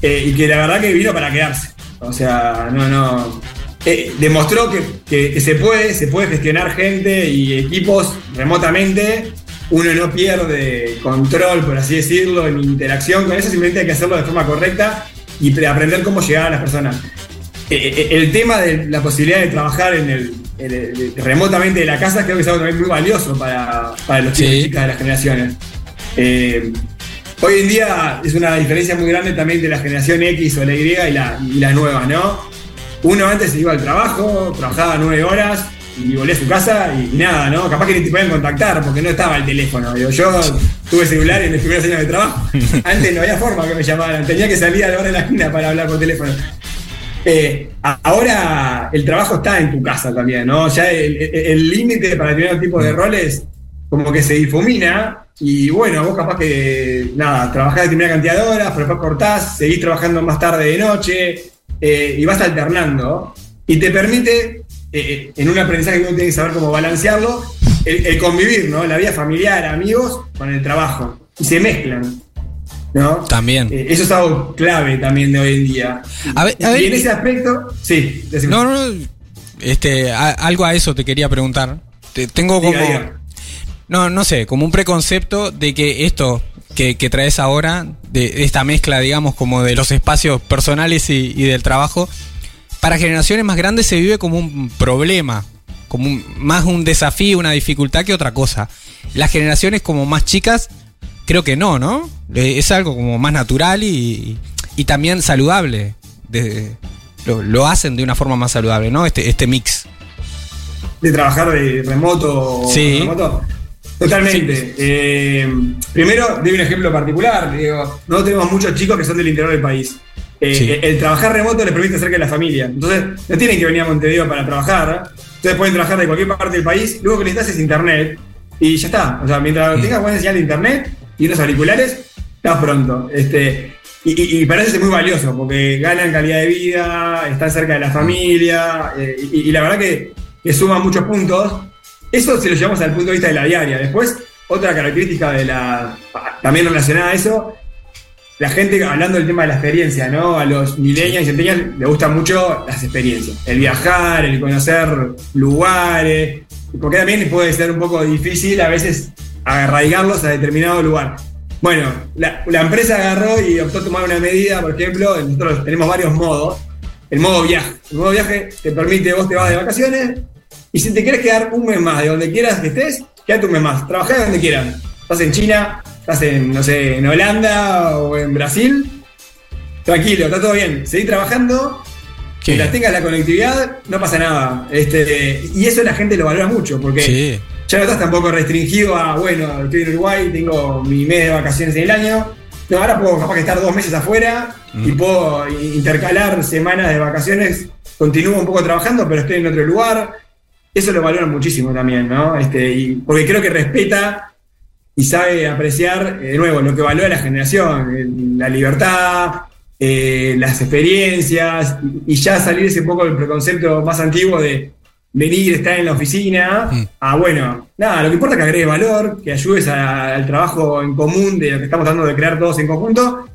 eh, y que la verdad que vino para quedarse. O sea, no, no. eh, demostró que, que- que se puede, se puede gestionar gente y equipos remotamente. Uno no pierde control, por así decirlo, en interacción con eso, simplemente hay que hacerlo de forma correcta y pre- aprender cómo llegar a las personas. Eh, eh, el tema de la posibilidad de trabajar en el, en el- remotamente de la casa creo que es algo también muy valioso para, para los chicos Sí. y chicas de las generaciones. Eh, hoy en día es una diferencia muy grande también de la generación X o la Y y, la, y las nuevas, ¿no? Uno antes se iba al trabajo, trabajaba nueve horas y volvía a su casa y, nada, ¿no? Capaz que ni te podían contactar porque no estaba el teléfono. Digo, yo tuve celular en mis primeros años de trabajo. Antes no había forma que me llamaran, tenía que salir a la hora de la esquina para hablar por teléfono. Eh, ahora el trabajo está en tu casa también, ¿no? Ya el el- el límite para determinado tipo de roles como que se difumina y bueno, vos capaz que, nada, trabajás determinada cantidad de horas, pero después cortás, seguís trabajando más tarde de noche eh, y vas alternando y te permite, eh, en un aprendizaje que uno tiene que saber cómo balancearlo, el, el convivir, ¿no? La vida familiar, amigos, con el trabajo y se mezclan. ¿No? También. Eh, eso es algo clave también de hoy en día. A ver- a ver- y en ese aspecto, sí, decime. No, no, no. Este, a- algo a eso te quería preguntar. Te- tengo como. Diga, diga. No, no sé, como un preconcepto de que esto que, que traes ahora, de esta mezcla, digamos, como de los espacios personales y, y del trabajo, para generaciones más grandes se vive como un problema, como un- más un desafío, una dificultad que otra cosa. Las generaciones como más chicas, creo que no, ¿no? Eh, Es algo como más natural y, y también saludable. De- lo, lo hacen de una forma más saludable, ¿no? Este, este mix. de trabajar de remoto. Sí. remoto. Totalmente. Eh, primero, doy un ejemplo particular. Digo, nosotros tenemos muchos chicos que son del interior del país. Eh, Sí. el, trabajar remoto les permite cerca de la familia. Entonces, no tienen que venir a Montevideo para trabajar. Entonces, pueden trabajar de cualquier parte del país. Luego que necesitas es internet. Y ya está. O sea, mientras tengas buena señal de internet y unos auriculares, estás pronto. Este, Y, y- y para eso es muy valioso, porque ganan calidad de vida, están cerca de la familia, eh, y, y la verdad que, que suman muchos puntos. Eso si lo llevamos al punto de vista de la diaria. Después, otra característica de la. también relacionada a eso, la gente hablando del tema de la experiencia, ¿no? A los millennials y centennials les gustan mucho las experiencias. El viajar, el conocer lugares. Porque también puede ser un poco difícil a veces arraigarlos a determinado lugar. Bueno, la, empresa agarró y optó a tomar una medida, por ejemplo, nosotros tenemos varios modos. El modo viaje. El modo viaje te permite, vos te vas de vacaciones y si te quieres quedar un mes más de donde quieras que estés, quédate un mes más. Trabajá de donde quieras. Estás en China, estás en, no sé, en Holanda o en Brasil. Tranquilo, está todo bien. Seguí trabajando. Qué Mientras tengas la conectividad, no pasa nada. Este, y eso la gente lo valora mucho, porque Sí. ya no estás tampoco restringido a, bueno, estoy en Uruguay, tengo mi mes de vacaciones en el año. No, ahora puedo capaz que estar dos meses afuera y puedo intercalar semanas de vacaciones. Continúo un poco trabajando, pero estoy en otro lugar. Eso lo valoran muchísimo también, ¿no? Este, y, porque creo que respeta y sabe apreciar, eh, de nuevo, lo que valora la generación, la libertad, eh, las experiencias, y, ya salir ese poco del preconcepto más antiguo de venir, estar en la oficina, Mm. a bueno, nada, lo que importa es que agregues valor, que ayudes a- al trabajo en común de lo que estamos tratando de crear todos en conjunto,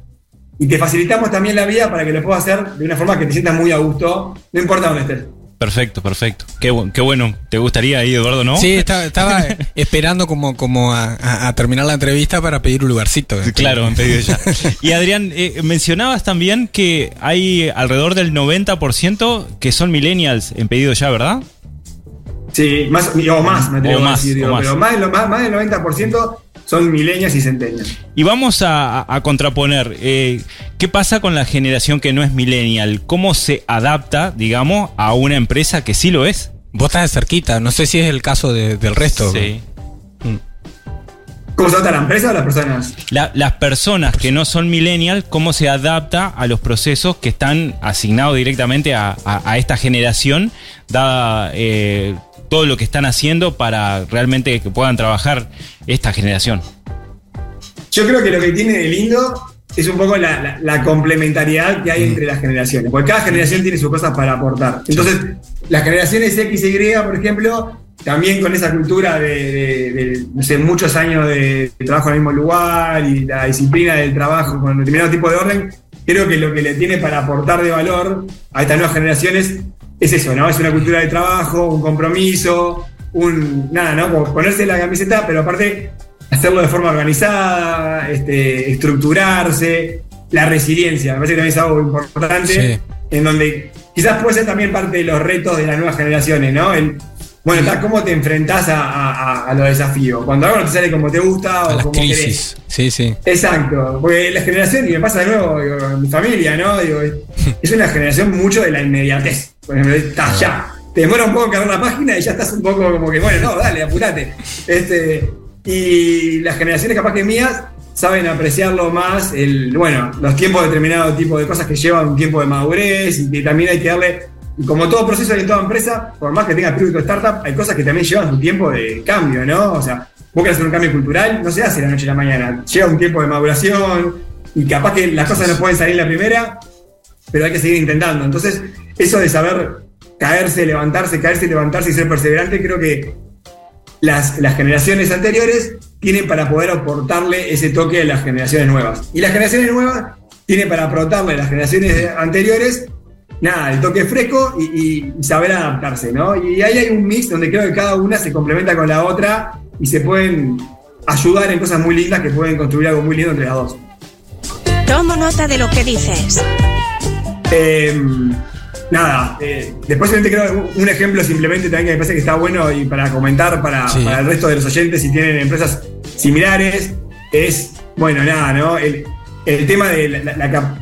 y te facilitamos también la vida para que lo puedas hacer de una forma que te sientas muy a gusto, no importa dónde estés. Perfecto, perfecto. Qué, bu- qué bueno. ¿Te gustaría ahí, Eduardo, no? Sí, estaba, estaba esperando como, como a, terminar la entrevista para pedir un lugarcito. Claro, han pedido ya. Y Adrián, eh, mencionabas también que hay alrededor del 90% que son millennials en pedido ya, ¿verdad? Sí, más, o más, me atrevo O a más, decir, o digo, más. pero más, más, más del 90% son milenias y centenias. Y vamos a, a- contraponer, eh, ¿qué pasa con la generación que no es millennial? ¿Cómo se adapta, digamos, a una empresa que sí lo es? Vos estás de cerquita, no sé si es el caso de- del resto. Sí. ¿Cómo se trata la empresa o las personas? La- las personas que no son millennial, ¿cómo se adapta a los procesos que están asignados directamente a, a- a esta generación, dada eh, todo lo que están haciendo para realmente que puedan trabajar esta generación? Yo creo que lo que tiene de lindo es un poco la, la- la complementariedad que hay entre las generaciones, porque cada generación tiene sus cosas para aportar. Entonces, las generaciones X y Y, por ejemplo, también con esa cultura de, de- de, no sé, muchos años de, de trabajo en el mismo lugar y la disciplina del trabajo con determinado tipo de orden, creo que lo que le tiene para aportar de valor a estas nuevas generaciones es eso, ¿no? Es una cultura de trabajo, un compromiso, un. nada, ¿no? Como ponerse la camiseta, pero aparte hacerlo de forma organizada, este, estructurarse, la resiliencia, me parece que también es algo importante, Sí. en donde quizás puede ser también parte de los retos de las nuevas generaciones, ¿no? El, bueno, tal, ¿cómo te enfrentás a, a- a- a los desafíos? Cuando algo no te sale como te gusta A o las como querés. crisis. Sí, sí. Exacto, porque la generación, y me pasa de nuevo digo, en mi familia, ¿no? Digo, es- una generación mucho de la inmediatez. Por ejemplo, estás ya. Te demora un poco en cargar la página y ya estás un poco como que, bueno, no, dale, apurate. Este, y las generaciones capaz que mías saben apreciarlo más, el, bueno, los tiempos de determinado tipo de cosas que llevan un tiempo de madurez y que también hay que darle, y como todo proceso y en toda empresa, por más que tenga de startup, hay cosas que también llevan su tiempo de cambio, ¿no? O sea, vos querés hacer un cambio cultural, no se hace de la noche a la mañana, lleva un tiempo de maduración y capaz que las cosas no pueden salir la primera, pero hay que seguir intentando. Entonces, eso de saber caerse, levantarse, caerse, levantarse y ser perseverante, creo que las, las generaciones anteriores tienen para poder aportarle ese toque a las generaciones nuevas. Y las generaciones nuevas tienen para aportarle a las generaciones anteriores, nada, el toque fresco y, y saber adaptarse, ¿no? Y ahí hay un mix donde creo que cada una se complementa con la otra y se pueden ayudar en cosas muy lindas que pueden construir algo muy lindo entre las dos. Tomo nota de lo que dices. Eh, nada, eh, después simplemente creo un- ejemplo simplemente también que me parece que está bueno y para comentar para, Sí. para el resto de los oyentes si tienen empresas similares es, bueno, nada, ¿no? El, el tema de la, la- la cap-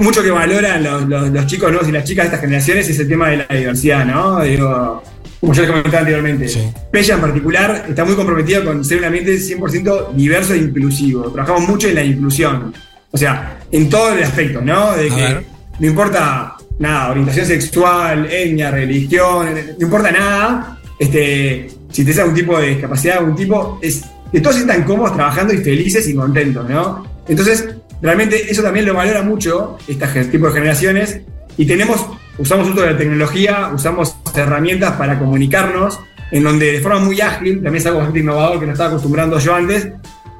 mucho que valoran los, los- los chicos ¿no? y las chicas de estas generaciones es el tema de la diversidad, ¿no? Digo, como ya les comentaba anteriormente. Sí. Pella en particular está muy comprometida con ser un ambiente 100% diverso e inclusivo. Trabajamos mucho en la inclusión. O sea, en todo el aspecto, ¿no? De que no importa nada, orientación sexual, etnia, religión, no importa nada. Este, si tenés algún tipo de discapacidad, algún tipo, es que todos sientan cómodos trabajando y felices y contentos, ¿no? Entonces, realmente eso también lo valora mucho este tipo de generaciones y tenemos, usamos uso de la tecnología, usamos herramientas para comunicarnos, en donde de forma muy ágil, también es algo bastante innovador que no estaba acostumbrando yo antes,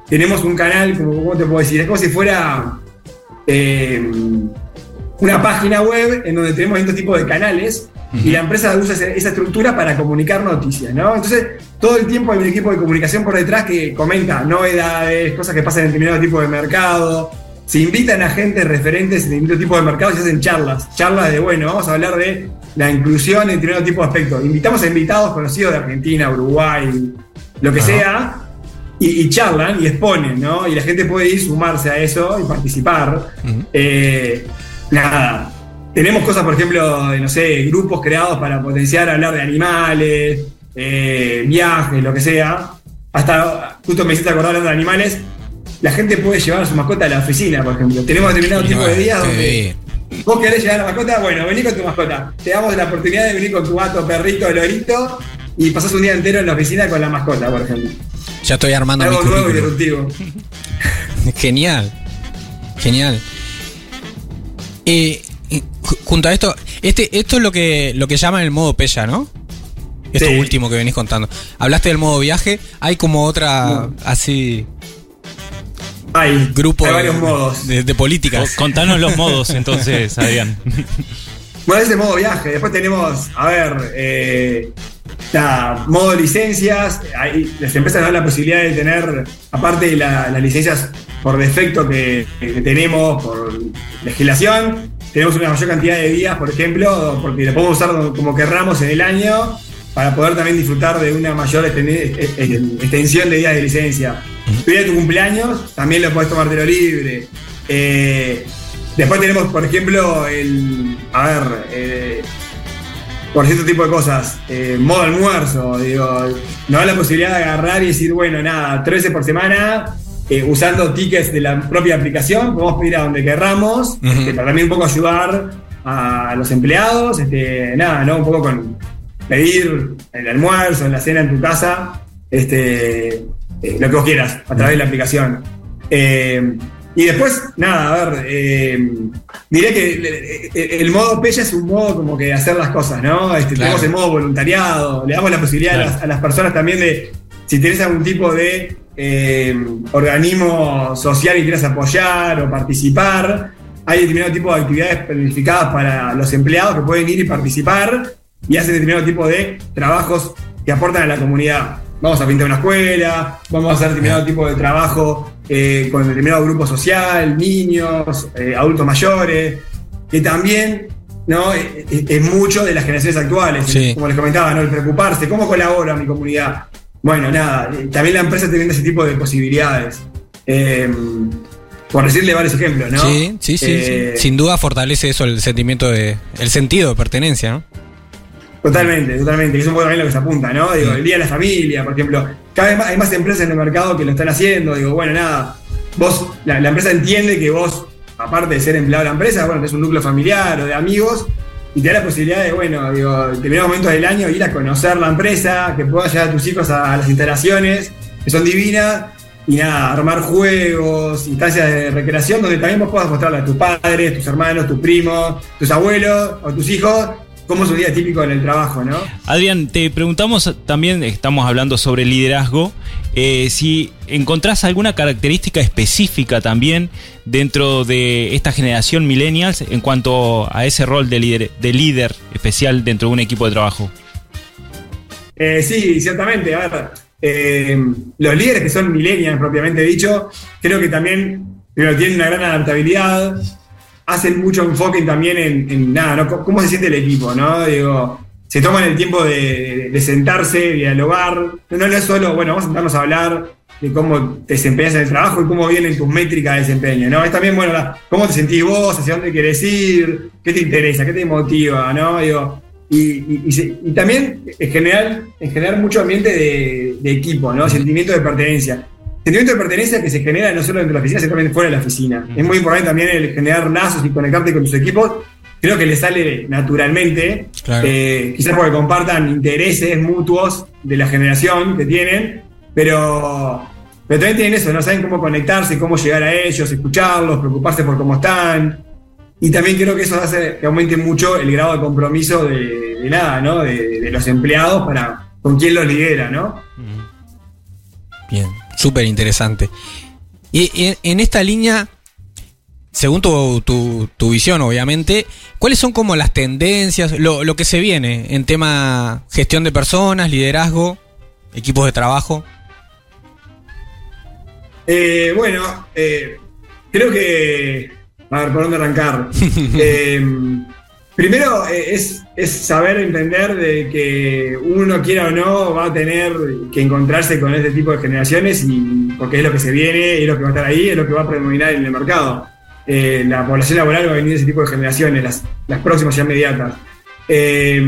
tenemos un canal, como ¿cómo te puedo decir? Es como si fuera eh, una página web en donde tenemos este tipo de canales y la empresa usa esa estructura para comunicar noticias, ¿no? Entonces, todo el tiempo hay un equipo de comunicación por detrás que comenta novedades, cosas que pasan en determinado tipo de mercado. Se invitan a gente referentes en distintos tipo de mercados y hacen charlas. Charlas de, bueno, vamos a hablar de la inclusión en determinado tipo de aspectos. Invitamos a invitados conocidos de Argentina, Uruguay, lo que sea, y, charlan y exponen, ¿no? Y la gente puede ir sumarse a eso y participar. Eh, nada, tenemos cosas, por ejemplo, de, no sé, grupos creados para potenciar hablar de animales, eh, viajes, lo que sea. Hasta, justo me hiciste acordar hablando de animales, la gente puede llevar a su mascota a la oficina, por ejemplo. Tenemos determinado tipo de días donde vos querés llevar a la mascota, bueno, vení con tu mascota. Te damos la oportunidad de venir con tu gato, perrito, lorito y pasás un día entero en la oficina con la mascota, por ejemplo. Ya estoy armando Algo nuevo y disruptivo. Genial. Genial. Eh, junto a esto, este, esto es lo que, lo que llaman el modo Pella, ¿no? Esto último que venís contando. Hablaste del modo viaje, hay como otra así. Hay, grupo hay varios modos. De, políticas. Contanos los modos entonces, Adrián. Bueno, es el modo viaje. Después tenemos, a ver, eh, modo licencias. Ahí las empresas dan la posibilidad de tener, aparte de las licencias por defecto que, tenemos por legislación, tenemos una mayor cantidad de días, por ejemplo, porque lo podemos usar como querramos en el año para poder también disfrutar de una mayor extensión de días de licencia. De tu cumpleaños, también lo puedes tomar de lo libre. Eh, después tenemos, por ejemplo, el. A ver. Eh, por cierto tipo de cosas, eh, modo almuerzo, digo, nos da la posibilidad de agarrar y decir, bueno, nada, 13 por semana, eh, usando tickets de la propia aplicación, podemos pedir a donde querramos, este, para también un poco ayudar a los empleados, este, nada, ¿no? Un poco con pedir el almuerzo, en la cena en tu casa, este, eh, lo que vos quieras, a través de la aplicación. Eh, y después, nada, a ver, diré que el, modo Pella es un modo como que de hacer las cosas, ¿no? Este, Tenemos el modo voluntariado, le damos la posibilidad a, las, a, las, personas también de, si tenés algún tipo de eh, organismo social y quieras apoyar o participar. Hay determinado tipo de actividades planificadas para los empleados que pueden ir y participar y hacen determinado tipo de trabajos que aportan a la comunidad. Vamos a pintar una escuela, vamos a hacer determinado tipo de trabajo eh, con determinado grupo social, niños, eh, adultos mayores, que también ¿no? Es, mucho de las generaciones actuales, como les comentaba, ¿no? el preocuparse, ¿cómo colaboro a mi comunidad? Bueno, nada, también la empresa tiene ese tipo de posibilidades. Em, por decirle varios ejemplos, ¿no? Sí, sí, sí, eh, Sin duda fortalece eso el sentimiento de. el sentido de pertenencia, ¿no? Totalmente, totalmente. Es un también lo que se apunta, ¿no? Digo, el día de la familia, por ejemplo. Cada vez más, hay más empresas en el mercado que lo están haciendo. Digo, bueno, nada. Vos, la, empresa entiende que vos, aparte de ser empleado de la empresa, bueno, tenés un núcleo familiar o de amigos y te da la posibilidad de, bueno, digo, determinados momentos del año ir a conocer la empresa, que puedas llevar a tus hijos a, las instalaciones, que son divinas, y nada, armar juegos, instancias de recreación, donde también vos puedas mostrarle a tus padres, tus hermanos, tus primos, tus abuelos o tus hijos cómo es un día típico en el trabajo, ¿no? Adrián, te preguntamos también, estamos hablando sobre liderazgo, eh, si encontrás alguna característica específica también dentro de esta generación millennials en cuanto a ese rol de líder, de líder especial dentro de un equipo de trabajo. Eh, sí, ciertamente. A ver, eh, los líderes que son millennials propiamente dicho, creo que también tienen una gran adaptabilidad, hacen mucho enfoque también en, nada, ¿no? ¿Cómo se siente el equipo, no? Digo, se toman el tiempo de, sentarse, dialogar. No, no es solo, bueno, vamos a sentarnos a hablar de cómo te desempeñas en el trabajo y cómo vienen tus métricas de desempeño, ¿no? Es también, bueno, cómo te sentís vos, hacia dónde querés ir, qué te interesa, qué te motiva, ¿no? Digo, y, también en general, en general mucho ambiente de, equipo, ¿no? Sentimiento de pertenencia sentimiento de pertenencia que se genera no solo dentro de la oficina, sino también fuera de la oficina. Es muy importante también el generar lazos y conectarte con tus equipos. Creo que le sale naturalmente, eh, quizás porque compartan intereses mutuos de la generación que tienen, pero pero también tienen eso, no saben cómo conectarse, cómo llegar a ellos, escucharlos, preocuparse por cómo están. Y también creo que eso hace que aumente mucho el grado de compromiso de, de nada, ¿no? De, de los empleados para con quién los lidera, ¿no? Bien, súper interesante. Y, en- en esta línea, según tu, tu- tu visión, obviamente, ¿cuáles son como las tendencias, lo, lo que se viene en tema gestión de personas, liderazgo, equipos de trabajo? Eh, bueno, eh, creo que. A ver, ¿por dónde arrancar? Eh, primero eh, es, saber entender de que uno quiera o no va a tener que encontrarse con este tipo de generaciones y porque es lo que se viene, es lo que va a estar ahí, es lo que va a predominar en el mercado. Eh, la población laboral va a venir de ese tipo de generaciones, las, próximas ya inmediatas. Eh,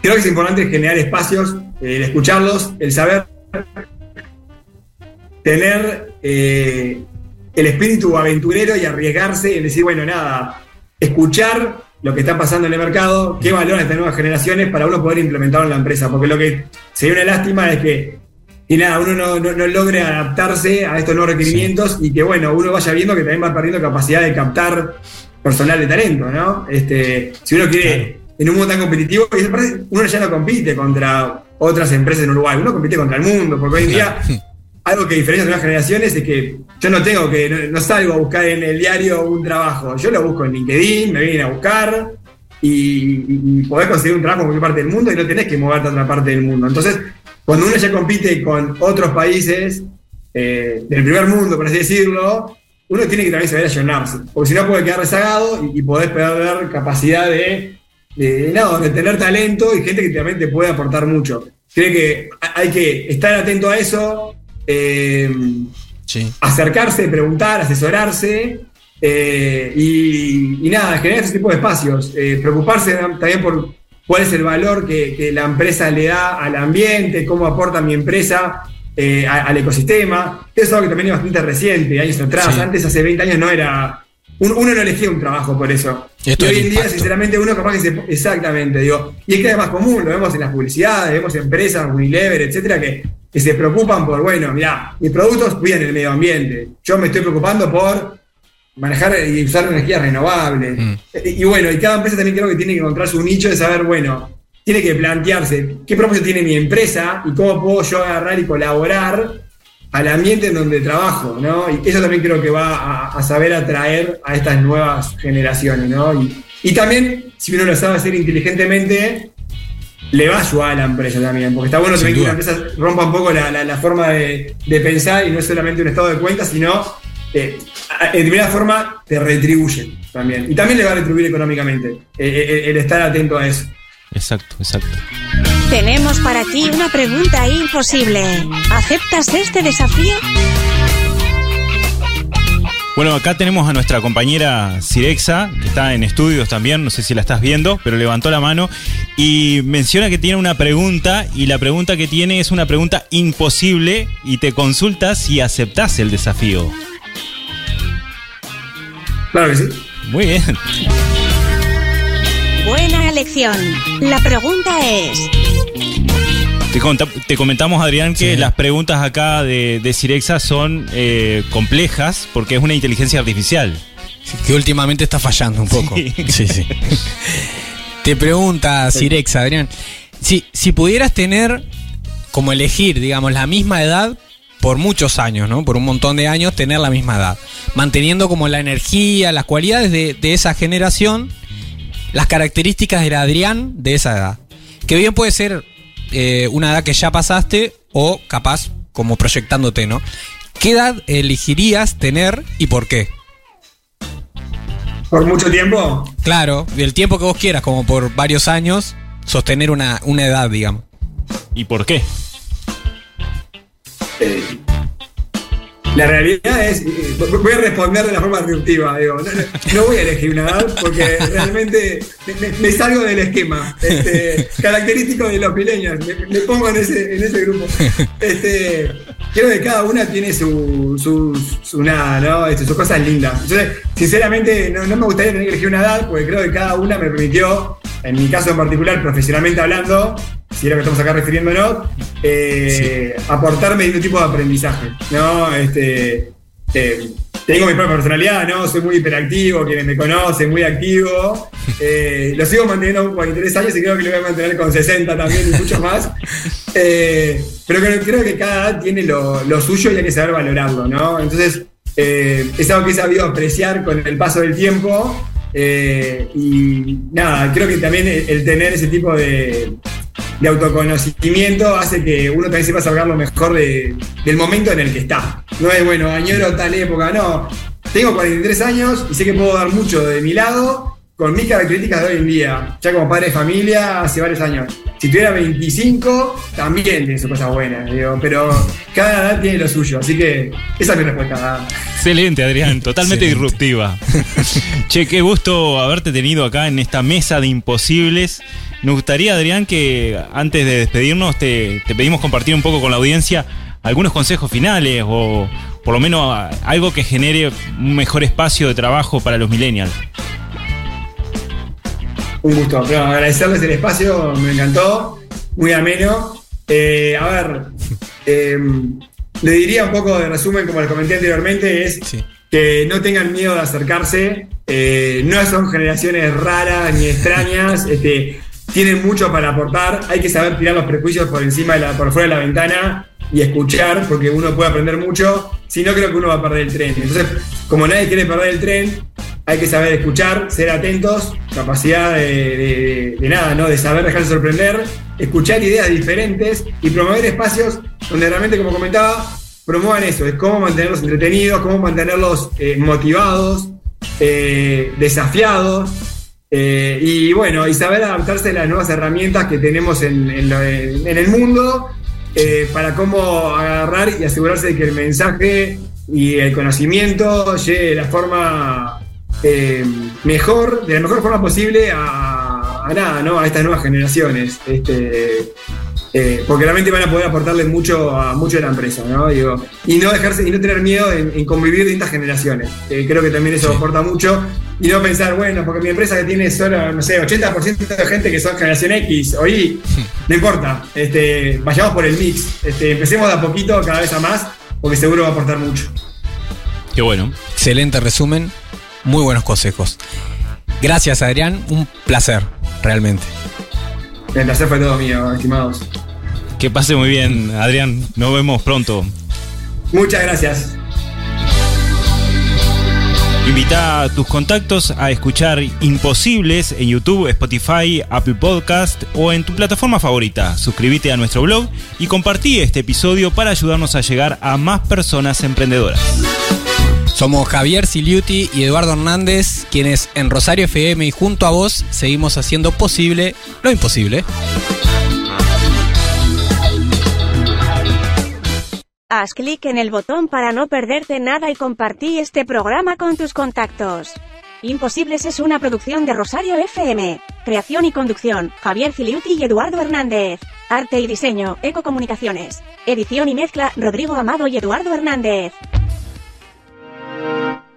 creo que es importante generar espacios, el escucharlos, el saber tener eh, el espíritu aventurero y arriesgarse en decir, bueno, nada, escuchar lo que está pasando en el mercado, qué valoran estas nuevas generaciones para uno poder implementarlo en la empresa. Porque lo que sería una lástima es que, y nada, uno no, no- no logre adaptarse a estos nuevos requerimientos y que, bueno, uno vaya viendo que también va perdiendo capacidad de captar personal de talento, ¿no? Este, si uno quiere, en un mundo tan competitivo, uno ya no compite contra otras empresas en Uruguay, uno compite contra el mundo, porque hoy en día algo que diferencia a las generaciones es que yo no tengo que, no, salgo a buscar en el diario un trabajo, yo lo busco en LinkedIn, me vienen a buscar y, y, podés conseguir un trabajo en cualquier parte del mundo y no tenés que moverte a otra parte del mundo. Entonces, cuando uno ya compite con otros países eh, del primer mundo, por así decirlo, uno tiene que también saber ayornarse, porque si no puede quedar rezagado y, y podés perder capacidad de, de, no, de tener talento y gente que también te puede aportar mucho. Creo que hay que estar atento a eso, eh, Sí. acercarse, preguntar, asesorarse eh, y, y nada, generar ese tipo de espacios. Eh, preocuparse también por cuál es el valor que, que la empresa le da al ambiente, cómo aporta mi empresa eh, a- al ecosistema. Eso es algo que también es bastante reciente, años atrás. Sí. Antes, hace 20 años, no era. un- Uno no elegía un trabajo por eso. Y hoy en día, sinceramente, uno capaz que se. Exactamente, digo. Y es que es más común, lo vemos en las publicidades, vemos empresas, Unilever, etcétera, que, que se preocupan por, bueno, mirá, mis productos cuidan el medio ambiente. Yo me estoy preocupando por manejar y usar energías renovables. Mm. Y, y bueno, y cada empresa también creo que tiene que encontrar su nicho de saber, bueno, tiene que plantearse qué propósito tiene mi empresa y cómo puedo yo agarrar y colaborar al ambiente en donde trabajo, ¿no? Y eso también creo que va a, a saber atraer a estas nuevas generaciones, ¿no? Y, y también, si uno lo sabe hacer inteligentemente, le va a ayudar a la empresa también, porque está bueno Sin también que una empresa rompa un poco la, la- la forma de, de pensar y no es solamente un estado de cuenta, sino eh, en determinada forma te retribuyen también. Y también le va a retribuir económicamente eh, eh, el estar atento a eso. Exacto, exacto. Tenemos para ti una pregunta imposible. ¿Aceptas este desafío? Bueno, acá tenemos a nuestra compañera Cirexa, que está en estudios también, no sé si la estás viendo, pero levantó la mano y menciona que tiene una pregunta y la pregunta que tiene es una pregunta imposible y te consulta si aceptás el desafío. Claro que sí. Muy bien. Buena elección. La pregunta es, Te, te comentamos, Adrián, que Sí. las preguntas acá de, de Cirexa son eh, complejas porque es una inteligencia artificial. Que últimamente está fallando un poco. Sí. Sí, sí. Te pregunta Cirex, Adrián. Si, si pudieras tener, como elegir, digamos, la misma edad por muchos años, ¿no? Por un montón de años, tener la misma edad. Manteniendo como la energía, las cualidades de, de esa generación, las características del Adrián de esa edad. Que bien puede ser eh, una edad que ya pasaste o capaz como proyectándote, ¿no? ¿Qué edad elegirías tener y por qué? Por mucho tiempo, Claro, el tiempo que vos quieras, como por varios años, sostener una, una edad, digamos. ¿Y por qué? eh, la realidad es, eh, voy a responder de la forma disruptiva, digo, no, voy a elegir una edad porque realmente me, me- salgo del esquema este, característico de los millennials, me, me pongo en ese, en ese grupo. Este, creo que cada una tiene su, su, su nada, ¿no? Este, sus cosas lindas. Yo, sinceramente, no, no me gustaría tener que elegir una edad porque creo que cada una me permitió en mi caso en particular, profesionalmente hablando, si es lo que estamos acá refiriéndonos, eh, aportarme un tipo de aprendizaje, ¿no? Este, eh, tengo mi propia personalidad, ¿no? Soy muy hiperactivo, quienes me conocen, muy activo. Eh, lo sigo manteniendo con 43 años y creo que lo voy a mantener con 60 también y mucho más. Eh, pero creo, que cada edad tiene lo, lo, suyo y hay que saber valorarlo, ¿no? Entonces, eh, es algo que he sabido apreciar con el paso del tiempo. Y nada, creo que también el tener ese tipo de, de autoconocimiento hace que uno también sepa sacar lo mejor del momento en el que está. No es, bueno, añoro tal época, no. Tengo 43 años y sé que puedo dar mucho de mi lado con mis características de hoy en día, ya como padre de familia hace varios años. Si tuviera 25, también tiene sus cosas buenas, digo, pero cada edad tiene lo suyo, así que esa es mi respuesta. Excelente, Adrián, totalmente disruptiva. che, qué gusto haberte tenido acá en esta mesa de imposibles. Nos gustaría, Adrián, que antes de despedirnos te, pedimos compartir un poco con la audiencia algunos consejos finales o por lo menos algo que genere un mejor espacio de trabajo para los millennials. Un gusto, agradecerles el espacio, me encantó, muy ameno. Eh, a ver, em, le diría un poco de resumen, como les comenté anteriormente, es que no tengan miedo de acercarse, eh, no son generaciones raras ni extrañas, este, tienen mucho para aportar, hay que saber tirar los prejuicios por encima de la, por fuera de la ventana y escuchar, porque uno puede aprender mucho, si no creo que uno va a perder el tren. Entonces, como nadie quiere perder el tren, hay que saber escuchar, ser atentos, capacidad de, nada, ¿no? De saber dejarse sorprender, escuchar ideas diferentes y promover espacios donde realmente, como comentaba, promuevan eso, es cómo mantenerlos entretenidos, cómo mantenerlos eh, motivados, eh, desafiados, eh, y bueno, y saber adaptarse a las nuevas herramientas que tenemos en, el mundo para cómo agarrar y asegurarse de que el mensaje y el conocimiento llegue de la forma eh, mejor, de la mejor forma posible a, a, nada, ¿no? A estas nuevas generaciones. Este, eh, porque realmente van a poder aportarle mucho a, mucho a la empresa, ¿no? Digo, y no dejarse y no tener miedo en, convivir distintas generaciones. creo que también eso aporta mucho. Y no pensar, bueno, porque mi empresa que tiene solo, no sé, 80% de gente que son generación X o Y, no importa. Este, vayamos por el mix. Este, empecemos de a poquito, cada vez a más, porque seguro va a aportar mucho. Qué bueno. Excelente resumen. Muy buenos consejos. Gracias, Adrián. Un placer, realmente. El placer fue todo mío, estimados. Que pase muy bien, Adrián. Nos vemos pronto. Muchas gracias. Invita a tus contactos a escuchar Imposibles en YouTube, Spotify, Apple Podcast o en tu plataforma favorita. Suscríbete a nuestro blog y compartí este episodio para ayudarnos a llegar a más personas emprendedoras. Somos Javier Siliuti y Eduardo Hernández, quienes en Rosario FM y junto a vos seguimos haciendo posible lo imposible. Haz clic en el botón para no perderte nada y compartí este programa con tus contactos. Imposibles es una producción de Rosario FM. Creación y conducción, Javier Filiuti y Eduardo Hernández. Arte y diseño, Ecocomunicaciones. Edición y mezcla, Rodrigo Amado y Eduardo Hernández. Música